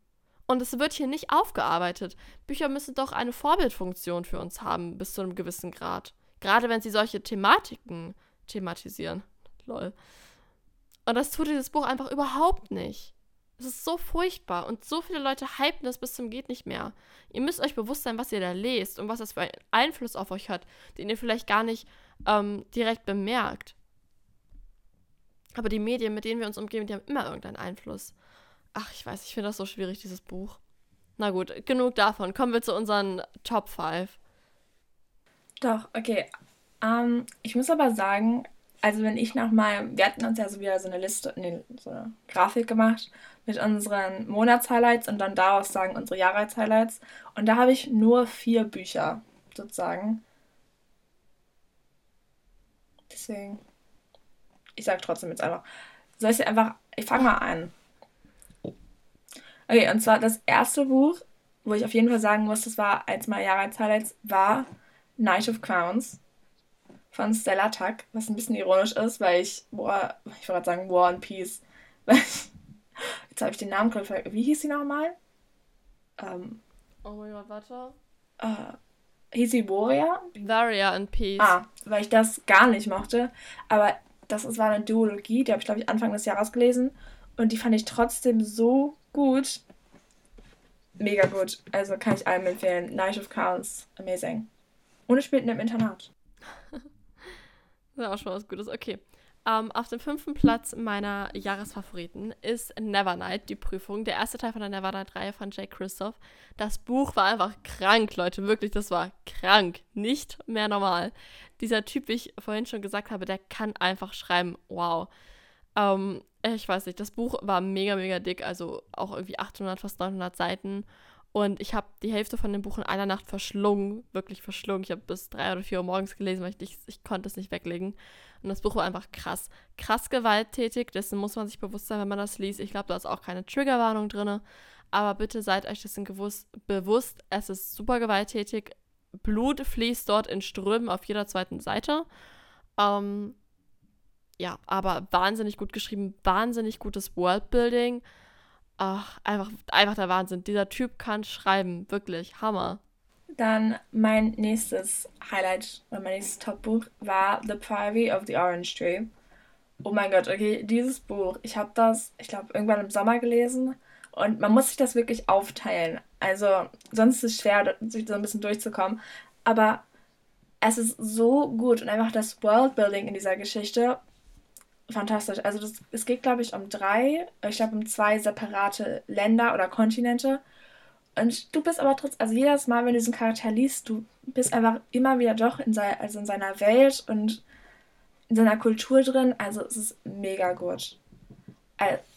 Und es wird hier nicht aufgearbeitet. Bücher müssen doch eine Vorbildfunktion für uns haben, bis zu einem gewissen Grad. Gerade wenn sie solche Thematiken thematisieren. Lol. Und das tut dieses Buch einfach überhaupt nicht. Es ist so furchtbar und so viele Leute hypen das bis zum geht nicht mehr. Ihr müsst euch bewusst sein, was ihr da lest und was das für einen Einfluss auf euch hat, den ihr vielleicht gar nicht ähm, direkt bemerkt. Aber die Medien, mit denen wir uns umgeben, die haben immer irgendeinen Einfluss. Ach, ich weiß, ich finde das so schwierig, dieses Buch. Na gut, genug davon. Kommen wir zu unseren Top 5. Doch, okay. Ähm, ich muss aber sagen, also wenn ich nach meinem, wir hatten uns ja so wieder so eine Liste, nee, so eine Grafik gemacht mit unseren Monatshighlights und dann daraus sagen unsere Jahreshighlights. Und da habe ich nur vier Bücher sozusagen. Deswegen, ich sage trotzdem jetzt einfach, soll ich einfach, ich fange mal an. Okay, und zwar das erste Buch, wo ich auf jeden Fall sagen muss, das war eins meiner Jahreshighlights, war Night of Crowns von Stella Tuck, was ein bisschen ironisch ist, weil ich, War, ich wollte gerade sagen War and Peace, (laughs) jetzt habe ich den Namen gerade Wie hieß sie nochmal? Ähm, oh mein Gott, warte. Äh, hieß sie Warrior? Warrior and Peace. Ah, weil ich das gar nicht mochte. Aber das war eine Duologie, die habe ich, glaube ich, Anfang des Jahres gelesen. Und die fand ich trotzdem so gut. Mega gut. Also kann ich allen empfehlen. Night of Crowns, amazing. Und es spielt in einem Internat. (laughs) das ist auch schon was Gutes. Okay. Um, ähm, auf dem fünften Platz meiner Jahresfavoriten ist Nevernight, die Prüfung. Der erste Teil von der Nevernight-Reihe von Jake Christoph. Das Buch war einfach krank, Leute. Wirklich, das war krank. Nicht mehr normal. Dieser Typ, wie ich vorhin schon gesagt habe, der kann einfach schreiben. Wow. Um, ähm, ich weiß nicht, das Buch war mega, mega dick. Also auch irgendwie 800, fast 900 Seiten. Und ich habe die Hälfte von dem Buch in einer Nacht verschlungen. Wirklich verschlungen. Ich habe bis drei oder vier Uhr morgens gelesen, weil ich, nicht, ich konnte es nicht weglegen. Und das Buch war einfach krass. Krass gewalttätig, dessen muss man sich bewusst sein, wenn man das liest. Ich glaube, da ist auch keine Triggerwarnung drin. Aber bitte seid euch dessen gewusst, bewusst, es ist super gewalttätig. Blut fließt dort in Strömen auf jeder zweiten Seite. Ähm, ja, aber wahnsinnig gut geschrieben, wahnsinnig gutes Worldbuilding. Ach, einfach, einfach der Wahnsinn. Dieser Typ kann schreiben, wirklich, Hammer. Dann mein nächstes Highlight oder mein nächstes Top-Buch war The Priory of the Orange Tree. Oh mein Gott, okay, dieses Buch, ich habe das, ich glaube, irgendwann im Sommer gelesen und man muss sich das wirklich aufteilen. Also, sonst ist es schwer, sich so ein bisschen durchzukommen. Aber es ist so gut und einfach das Worldbuilding in dieser Geschichte fantastisch. Also, das, es geht, glaube ich, um drei, ich glaube, um zwei separate Länder oder Kontinente. Und du bist aber trotzdem, also jedes Mal, wenn du diesen Charakter liest, du bist einfach immer wieder doch in, sei, also in seiner Welt und in seiner Kultur drin. Also es ist mega gut.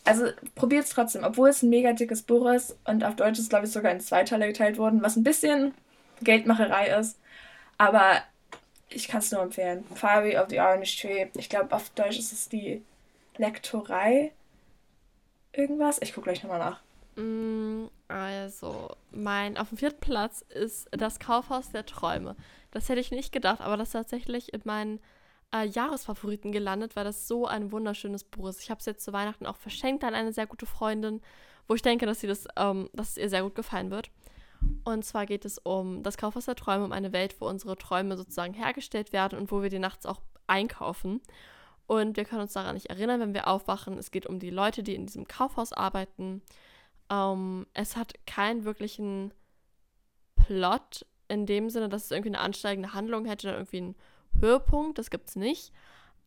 Also probiert es trotzdem, obwohl es ein mega dickes Buch ist und auf Deutsch ist, glaube ich, sogar in zwei Teile geteilt worden, was ein bisschen Geldmacherei ist. Aber ich kann es nur empfehlen. Fiery of the Orange Tree. Ich glaube, auf Deutsch ist es die Lektorei. Irgendwas? Ich gucke gleich nochmal nach. Mm, also, mein auf dem vierten Platz ist das Kaufhaus der Träume. Das hätte ich nicht gedacht, aber das ist tatsächlich in meinen äh, Jahresfavoriten gelandet, weil das so ein wunderschönes Buch ist. Ich habe es jetzt zu Weihnachten auch verschenkt an eine sehr gute Freundin, wo ich denke, dass sie das, ähm, dass es ihr sehr gut gefallen wird. Und zwar geht es um das Kaufhaus der Träume, um eine Welt, wo unsere Träume sozusagen hergestellt werden und wo wir die nachts auch einkaufen. Und wir können uns daran nicht erinnern, wenn wir aufwachen. Es geht um die Leute, die in diesem Kaufhaus arbeiten. Ähm, es hat keinen wirklichen Plot in dem Sinne, dass es irgendwie eine ansteigende Handlung hätte oder irgendwie einen Höhepunkt. Das gibt es nicht.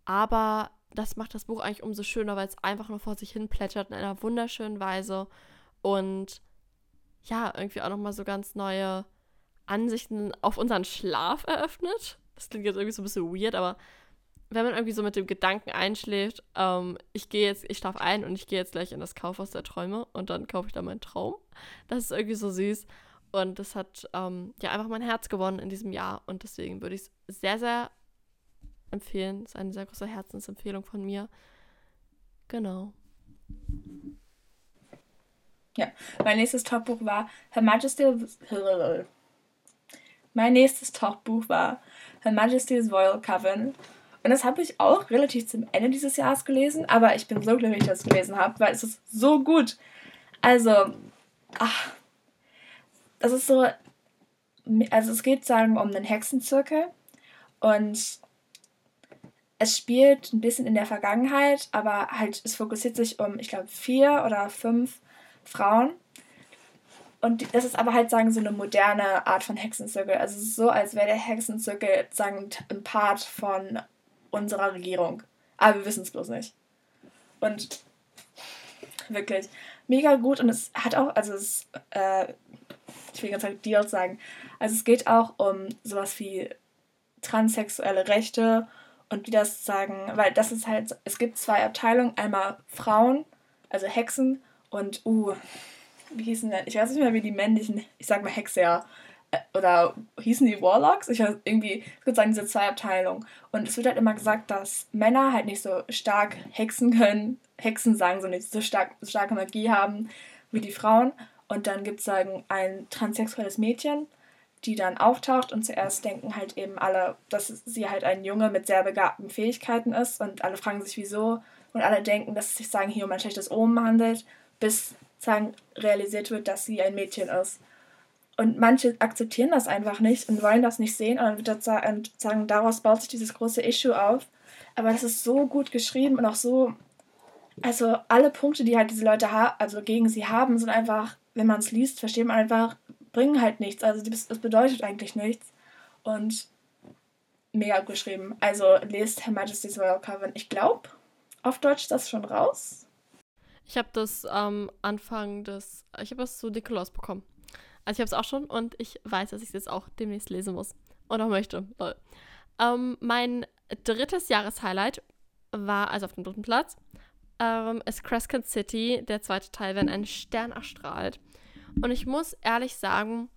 Aber das macht das Buch eigentlich umso schöner, weil es einfach nur vor sich hin plätschert in einer wunderschönen Weise und ja, irgendwie auch nochmal so ganz neue Ansichten auf unseren Schlaf eröffnet. Das klingt jetzt irgendwie so ein bisschen weird, aber wenn man irgendwie so mit dem Gedanken einschläft, ähm, ich gehe jetzt, ich schlafe ein und ich gehe jetzt gleich in das Kaufhaus der Träume und dann kaufe ich da meinen Traum. Das ist irgendwie so süß. Und das hat ähm, ja einfach mein Herz gewonnen in diesem Jahr. Und deswegen würde ich es sehr, sehr empfehlen. Das ist eine sehr große Herzensempfehlung von mir. Genau. Ja, mein nächstes Topbuch war Her Majesty. (laughs) Mein nächstes Topbuch war Her Majesty's Royal Coven und das habe ich auch relativ zum Ende dieses Jahres gelesen, aber ich bin so glücklich, dass ich das gelesen habe, weil es ist so gut. Also, ach, das ist so, also es geht sagen um einen Hexenzirkel und es spielt ein bisschen in der Vergangenheit, aber halt es fokussiert sich um, ich glaube, vier oder fünf Frauen. Und das ist aber halt, sagen so eine moderne Art von Hexenzirkel. Also es ist so, als wäre der Hexenzirkel, sagen, ein Part von unserer Regierung. Aber wir wissen es bloß nicht. Und wirklich mega gut und es hat auch, also es, äh, ich will ganz halt Deals sagen, also es geht auch um sowas wie transsexuelle Rechte und wie das sagen, weil das ist halt, es gibt zwei Abteilungen, einmal Frauen, also Hexen Und, uh, wie hießen denn? Ich weiß nicht mehr, wie die männlichen, ich sag mal Hexer, äh, oder hießen die Warlocks? Ich weiß irgendwie, ich würde sagen, diese zwei Abteilungen. Und es wird halt immer gesagt, dass Männer halt nicht so stark hexen können, Hexen sagen, so nicht so stark, so starke Magie haben wie die Frauen. Und dann gibt es sagen ein transsexuelles Mädchen, die dann auftaucht und zuerst denken halt eben alle, dass sie halt ein Junge mit sehr begabten Fähigkeiten ist und alle fragen sich wieso und alle denken, dass es sich sagen hier um ein schlechtes Omen handelt, bis sagen realisiert wird, dass sie ein Mädchen ist. Und manche akzeptieren das einfach nicht und wollen das nicht sehen und dann wird sagen, daraus baut sich dieses große Issue auf. Aber das ist so gut geschrieben und auch so, also alle Punkte, die halt diese Leute also gegen sie haben, sind einfach, wenn man es liest, versteht man einfach, bringen halt nichts. Also das bedeutet eigentlich nichts. Und mega geschrieben. Also lest Her Majesty's Royal Coven. Ich glaube, auf Deutsch ist das schon raus. Ich habe das am Anfang des, ich habe das zu Nikolaus bekommen. Also ich habe es auch schon und ich weiß, dass ich es jetzt auch demnächst lesen muss. Und auch möchte. Ähm, mein drittes Jahreshighlight war, also auf dem dritten Platz, ähm, ist Crescent City, der zweite Teil, wenn ein Stern erstrahlt. Und ich muss ehrlich sagen,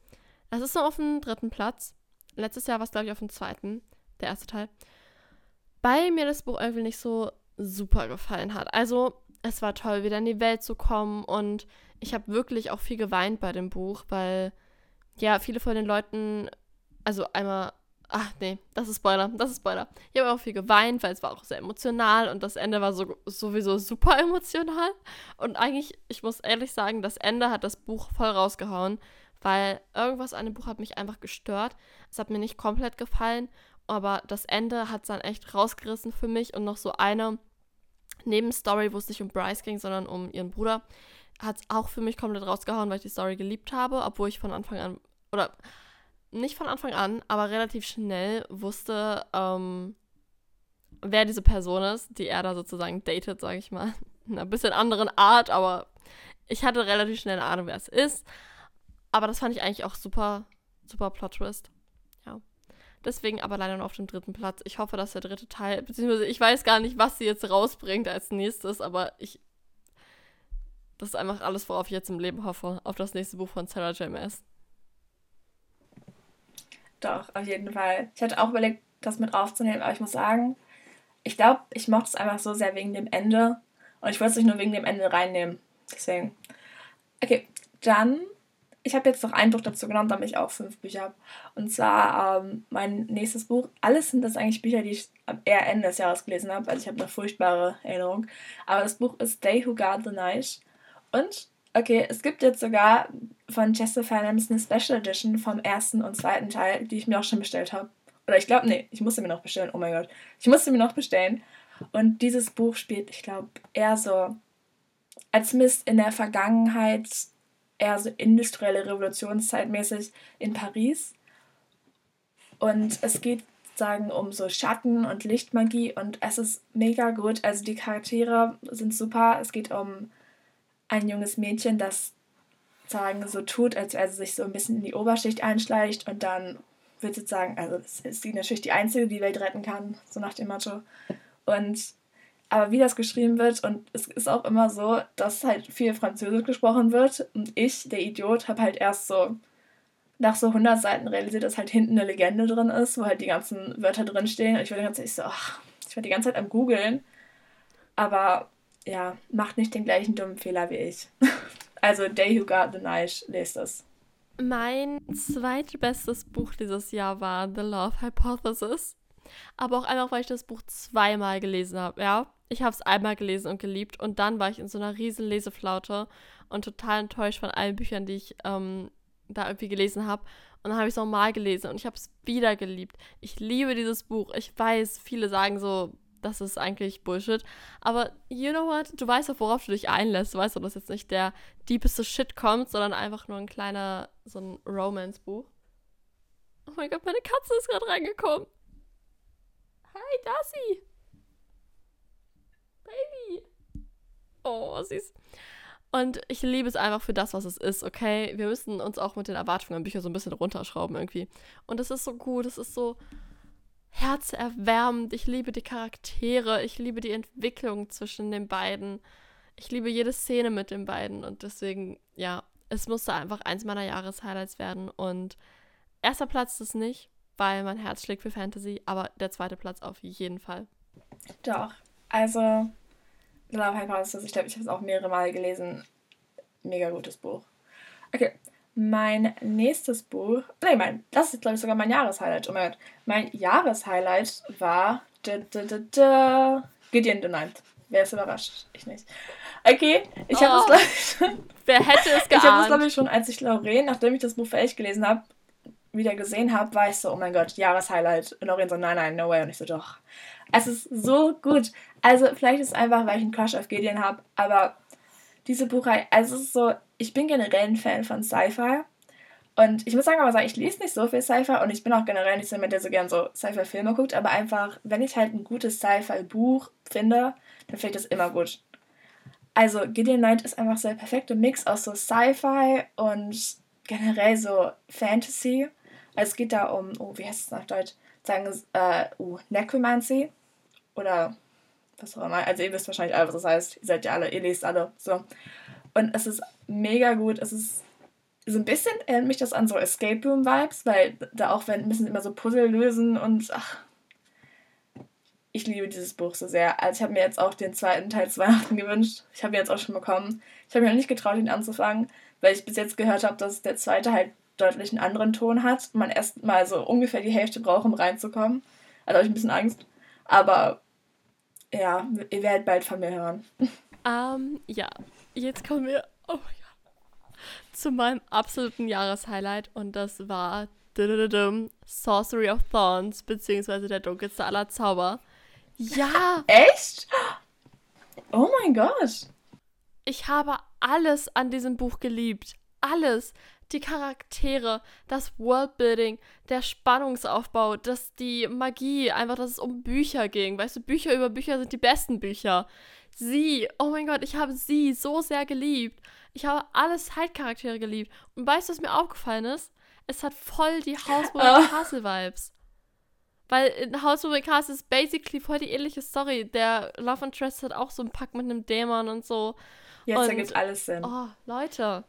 das ist nur auf dem dritten Platz. Letztes Jahr war es, glaube ich, auf dem zweiten, der erste Teil. Weil mir das Buch irgendwie nicht so super gefallen hat. Also, es war toll, wieder in die Welt zu kommen und ich habe wirklich auch viel geweint bei dem Buch, weil ja, viele von den Leuten, also einmal, ach nee, das ist Spoiler, das ist Spoiler. Ich habe auch viel geweint, weil es war auch sehr emotional und das Ende war so, sowieso super emotional. Und eigentlich, ich muss ehrlich sagen, das Ende hat das Buch voll rausgehauen, weil irgendwas an dem Buch hat mich einfach gestört. Es hat mir nicht komplett gefallen, aber das Ende hat es dann echt rausgerissen für mich und noch so eine Nebenstory, wo es nicht um Bryce ging, sondern um ihren Bruder, hat es auch für mich komplett rausgehauen, weil ich die Story geliebt habe, obwohl ich von Anfang an, oder nicht von Anfang an, aber relativ schnell wusste, ähm, wer diese Person ist, die er da sozusagen datet, sage ich mal. (laughs) In einer bisschen anderen Art, aber ich hatte relativ schnell eine Ahnung, wer es ist. Aber das fand ich eigentlich auch super, super Plot-Twist. Deswegen aber leider nur auf dem dritten Platz. Ich hoffe, dass der dritte Teil, beziehungsweise ich weiß gar nicht, was sie jetzt rausbringt als nächstes, aber ich. Das ist einfach alles, worauf ich jetzt im Leben hoffe. Auf das nächste Buch von Sarah J. Maas. Doch, auf jeden Fall. Ich hatte auch überlegt, das mit aufzunehmen, aber ich muss sagen, ich glaube, ich mochte es einfach so sehr wegen dem Ende. Und ich wollte es nicht nur wegen dem Ende reinnehmen. Deswegen. Okay, dann ich habe jetzt noch ein Buch dazu genommen, damit ich auch fünf Bücher habe. Und zwar ähm, mein nächstes Buch. Alles sind das eigentlich Bücher, die ich eher Ende des Jahres gelesen habe. Also ich habe eine furchtbare Erinnerung. Aber das Buch ist Day Who Guard the Night. Und, okay, es gibt jetzt sogar von Chester Finance eine Special Edition vom ersten und zweiten Teil, die ich mir auch schon bestellt habe. Oder ich glaube, nee, ich musste mir noch bestellen. Oh mein Gott. Ich musste mir noch bestellen. Und dieses Buch spielt, ich glaube, eher so als Mist in der Vergangenheit eher so industrielle Revolutionszeitmäßig in Paris. Und es geht sagen um so Schatten und Lichtmagie und es ist mega gut. Also die Charaktere sind super. Es geht um ein junges Mädchen, das sagen so tut, als wäre sie sich so ein bisschen in die Oberschicht einschleicht und dann wird sie sagen, also ist sie natürlich die Einzige, die die Welt retten kann, so nach dem Motto. Und aber wie das geschrieben wird und es ist auch immer so, dass halt viel Französisch gesprochen wird und ich, der Idiot, habe halt erst so nach so 100 Seiten realisiert, dass halt hinten eine Legende drin ist, wo halt die ganzen Wörter drin stehen und ich war die ganze Zeit so, ach, ich war die ganze Zeit am googeln, aber ja, macht nicht den gleichen dummen Fehler wie ich. (laughs) also Day Who Got the Night, lest es. Mein zweitbestes Buch dieses Jahr war The Love Hypothesis. Aber auch einfach, weil ich das Buch zweimal gelesen habe, ja. Ich habe es einmal gelesen und geliebt und dann war ich in so einer riesen Leseflaute und total enttäuscht von allen Büchern, die ich ähm, da irgendwie gelesen habe. Und dann habe ich es nochmal gelesen und ich habe es wieder geliebt. Ich liebe dieses Buch. Ich weiß, viele sagen so, das ist eigentlich Bullshit. Aber you know what? Du weißt doch, worauf du dich einlässt. Du weißt doch, dass jetzt nicht der deepeste Shit kommt, sondern einfach nur ein kleiner, so ein Romance-Buch. Oh mein Gott, meine Katze ist gerade reingekommen. Hi, Darcy. Baby. Oh, süß. Und ich liebe es einfach für das, was es ist, okay? Wir müssen uns auch mit den Erwartungen an Bücher so ein bisschen runterschrauben irgendwie. Und es ist so gut, es ist so herzerwärmend. Ich liebe die Charaktere, ich liebe die Entwicklung zwischen den beiden. ich liebe jede Szene mit den beiden und deswegen, ja, es musste einfach eins meiner Jahreshighlights werden. Und erster Platz ist nicht, weil mein Herz schlägt für Fantasy, aber der zweite Platz auf jeden Fall. Doch, also Love Hypothesis, ich glaube, ich habe es auch mehrere Male gelesen. Mega gutes Buch. Okay, mein nächstes Buch, nee, mein, das ist glaube ich sogar mein Jahreshighlight. Oh mein Gott, mein Jahreshighlight war da, da, da, da, Gideon the Ninth. Wer ist überrascht? Ich nicht. Okay, ich habe es, Oh. glaube ich, schon. Wer hätte es (laughs) Ich habe es, geahnt? glaube ich, schon, als ich Lorraine, nachdem ich das Buch fertig gelesen habe, wieder gesehen habe, war ich so, oh mein Gott, Jahreshighlight. Und Lorraine so, nein, nein, no way. Und ich so, doch. Es ist so gut. Also, vielleicht ist es einfach, weil ich einen Crush auf Gideon habe, aber diese Buchreihe, also es ist so, ich bin generell ein Fan von Sci-Fi. Und ich muss sagen, aber sagen, ich lese nicht so viel Sci-Fi und ich bin auch generell nicht so jemand, der so gern so Sci-Fi-Filme guckt, aber einfach, wenn ich halt ein gutes Sci-Fi-Buch finde, dann finde ich das immer gut. Also Gideon Knight ist einfach so der perfekte Mix aus so Sci-Fi und generell so Fantasy. Es geht da um, oh, wie heißt es auf Deutsch? Sagen äh, uh, Necromancy oder was auch immer. Also ihr wisst wahrscheinlich alle, was das heißt. Ihr seid ja alle, ihr lest alle. So. Und es ist mega gut. Es ist so ein bisschen erinnert mich das an so Escape Room Vibes, weil da auch wenn müssen immer so Puzzle lösen und ach, ich liebe dieses Buch so sehr. Also ich habe mir jetzt auch den zweiten Teil zu Weihnachten gewünscht. Ich habe ihn jetzt auch schon bekommen. Ich habe mir noch nicht getraut, ihn anzufangen, weil ich bis jetzt gehört habe, dass der zweite halt deutlich einen anderen Ton hat und man erst mal so ungefähr die Hälfte braucht, um reinzukommen. Also habe ich ein bisschen Angst. Aber ja, ihr werdet bald von mir hören. Ähm, ja, jetzt kommen wir oh Gott, zu meinem absoluten Jahreshighlight und das war Sorcery of Thorns, beziehungsweise der dunkelste aller Zauber. Ja, Echt? Oh mein Gott. ich habe alles an diesem Buch geliebt. Alles. Die Charaktere, das Worldbuilding, der Spannungsaufbau, dass die Magie, einfach, dass es um Bücher ging. Weißt du, Bücher über Bücher sind die besten Bücher. Sie, oh mein Gott, ich habe sie so sehr geliebt. Ich habe alle Side-Charaktere geliebt. Und weißt du, was mir aufgefallen ist? Es hat voll die Housewarming Oh. Castle-Vibes. Weil in Housewarming Castle ist basically voll die ähnliche Story. Der Love Interest hat auch so einen Pakt mit einem Dämon und so. Jetzt Und- ergibt alles Sinn. Oh, Leute.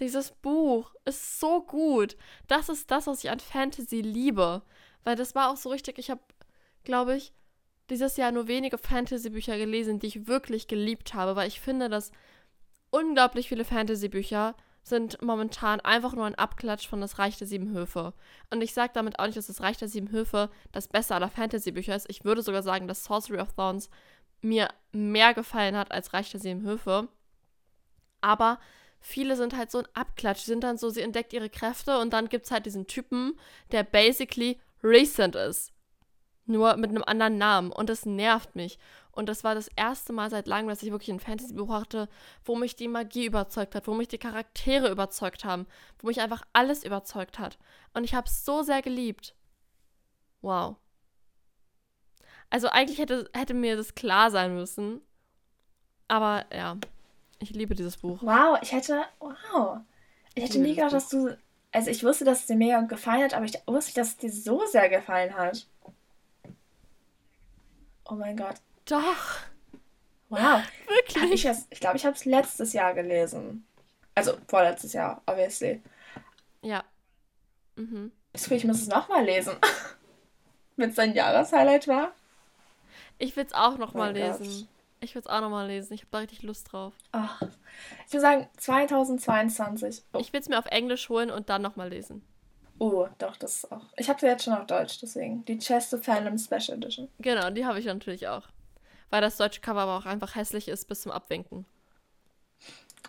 Dieses Buch ist so gut. Das ist das, was ich an Fantasy liebe. Weil das war auch so richtig, ich habe, glaube ich, dieses Jahr nur wenige Fantasy-Bücher gelesen, die ich wirklich geliebt habe, weil ich finde, dass unglaublich viele Fantasy-Bücher sind momentan einfach nur ein Abklatsch von Das Reich der Sieben Höfe. Und ich sage damit auch nicht, dass Das Reich der Sieben Höfe das Beste aller Fantasy-Bücher ist. Ich würde sogar sagen, dass Sorcery of Thorns mir mehr gefallen hat als Reich der Sieben Höfe. Aber viele sind halt so ein Abklatsch. Die sind dann so, sie entdeckt ihre Kräfte und dann gibt es halt diesen Typen, der basically recent ist. Nur mit einem anderen Namen. Und das nervt mich. Und das war das erste Mal seit langem, dass ich wirklich ein Fantasy-Buch hatte, wo mich die Magie überzeugt hat, wo mich die Charaktere überzeugt haben, wo mich einfach alles überzeugt hat. Und ich habe es so sehr geliebt. Wow. Also eigentlich hätte, hätte mir das klar sein müssen. Aber ja, ich liebe dieses Buch. Wow, ich hätte. Wow. Ich hätte liebe nie das gedacht, dass du. Also ich wusste, dass es dir mega gefallen hat, aber ich wusste nicht, dass es dir so sehr gefallen hat. Oh mein Gott. Doch, Wow. Wirklich. ich es- ich glaube, ich habe es letztes Jahr gelesen. Also vorletztes Jahr, obviously. Ja. Mhm. Ich ich muss es nochmal lesen. (laughs) Wenn es dein Jahreshighlight war. Ich will es auch noch mal Mein Gott. Ich will es auch noch mal lesen. Ich habe da richtig Lust drauf. Ach. Ich würde sagen 2022. Oh, Ich will es mir auf Englisch holen und dann noch mal lesen. oh doch, das ist auch. Ich habe sie jetzt schon auf Deutsch, deswegen. Die Chest of Fandom Special Edition. Genau, die habe ich natürlich auch. Weil das deutsche Cover aber auch einfach hässlich ist bis zum Abwinken.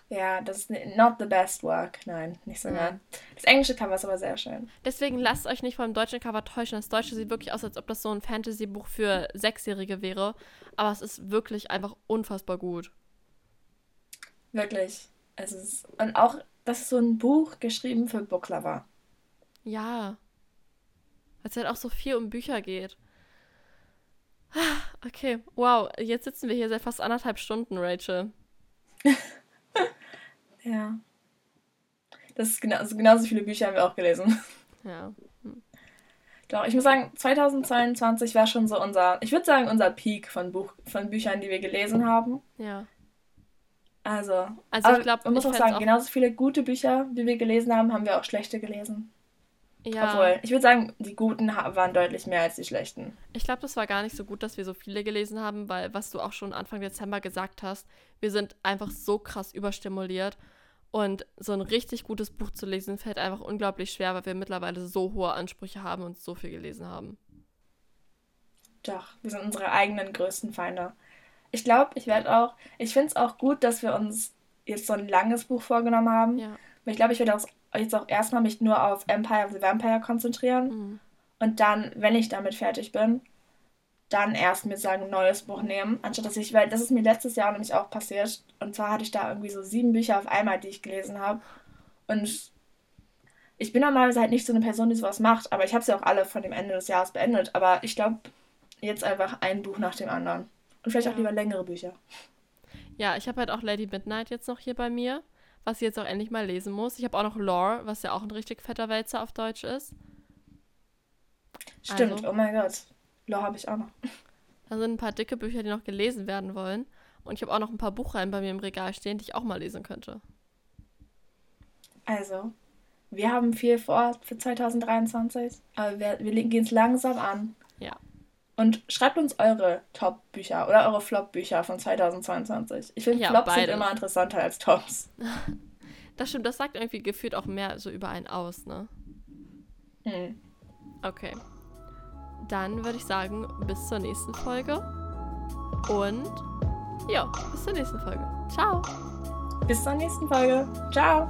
Ja, das ist not the best work. Nein, nicht so geil. Das englische Cover ist aber sehr schön. Deswegen lasst euch nicht vom deutschen Cover täuschen. Das deutsche sieht wirklich aus, als ob das so ein Fantasy-Buch für Sechsjährige wäre. Aber es ist wirklich einfach unfassbar gut. Wirklich. Es ist, und auch, das ist so ein Buch geschrieben für Booklover. Ja. Weil es halt auch so viel um Bücher geht. Ah, Okay, wow. Jetzt sitzen wir hier seit fast anderthalb Stunden, Rachel. (laughs) Ja. Das ist genau, also genauso viele Bücher haben wir auch gelesen. Ja. Doch, ich muss sagen, 2022 war schon so unser, ich würde sagen, unser Peak von, Buch, von Büchern, die wir gelesen haben. Ja. Also, Also ich glaube, man muss auch sagen, genauso viele gute Bücher, wie wir gelesen haben, haben wir auch schlechte gelesen. ja, Obwohl, ich würde sagen, die guten waren deutlich mehr als die schlechten. ich glaube, das war gar nicht so gut, dass wir so viele gelesen haben, weil, was du auch schon Anfang Dezember gesagt hast, wir sind einfach so krass überstimuliert. Und so ein richtig gutes Buch zu lesen fällt einfach unglaublich schwer, weil wir mittlerweile so hohe Ansprüche haben und so viel gelesen haben. Doch, wir sind unsere eigenen größten Feinde. Ich glaube, ich werde auch, ich finde es auch gut, dass wir uns jetzt so ein langes Buch vorgenommen haben. Ja. Aber ich glaube, ich werde jetzt auch erstmal mich nur auf Empire of the Vampire konzentrieren. Mhm. Und dann, wenn ich damit fertig bin, dann erst mir sagen, ein neues Buch nehmen. Anstatt dass ich, weil das ist mir letztes Jahr nämlich auch passiert. Und zwar hatte ich da irgendwie so sieben Bücher auf einmal, die ich gelesen habe. Und ich bin normalerweise halt nicht so eine Person, die sowas macht, aber ich habe sie auch alle von dem Ende des Jahres beendet. Aber ich glaube, jetzt einfach ein Buch nach dem anderen. Und vielleicht auch lieber längere Bücher. Ja, ich habe halt auch Lady Midnight jetzt noch hier bei mir, was ich jetzt auch endlich mal lesen muss. Ich habe auch noch Lore, was ja auch ein richtig fetter Wälzer auf Deutsch ist. Stimmt, Also. oh mein Gott. Lore habe ich auch noch. Da sind ein paar dicke Bücher, die noch gelesen werden wollen. Und ich habe auch noch ein paar Buchreihen bei mir im Regal stehen, die ich auch mal lesen könnte. Also, wir haben viel vor für 2023, aber wir, wir gehen es langsam an. Ja. Und schreibt uns eure Top-Bücher oder eure Flop-Bücher von 2022. Ich finde, Ja, Flops sind beides. immer interessanter als Tops. (laughs) Das stimmt, das sagt irgendwie gefühlt auch mehr so über einen aus, ne? Hm. Okay. Dann würde ich sagen, bis zur nächsten Folge. Und ja, bis zur nächsten Folge. Ciao. Bis zur nächsten Folge. Ciao.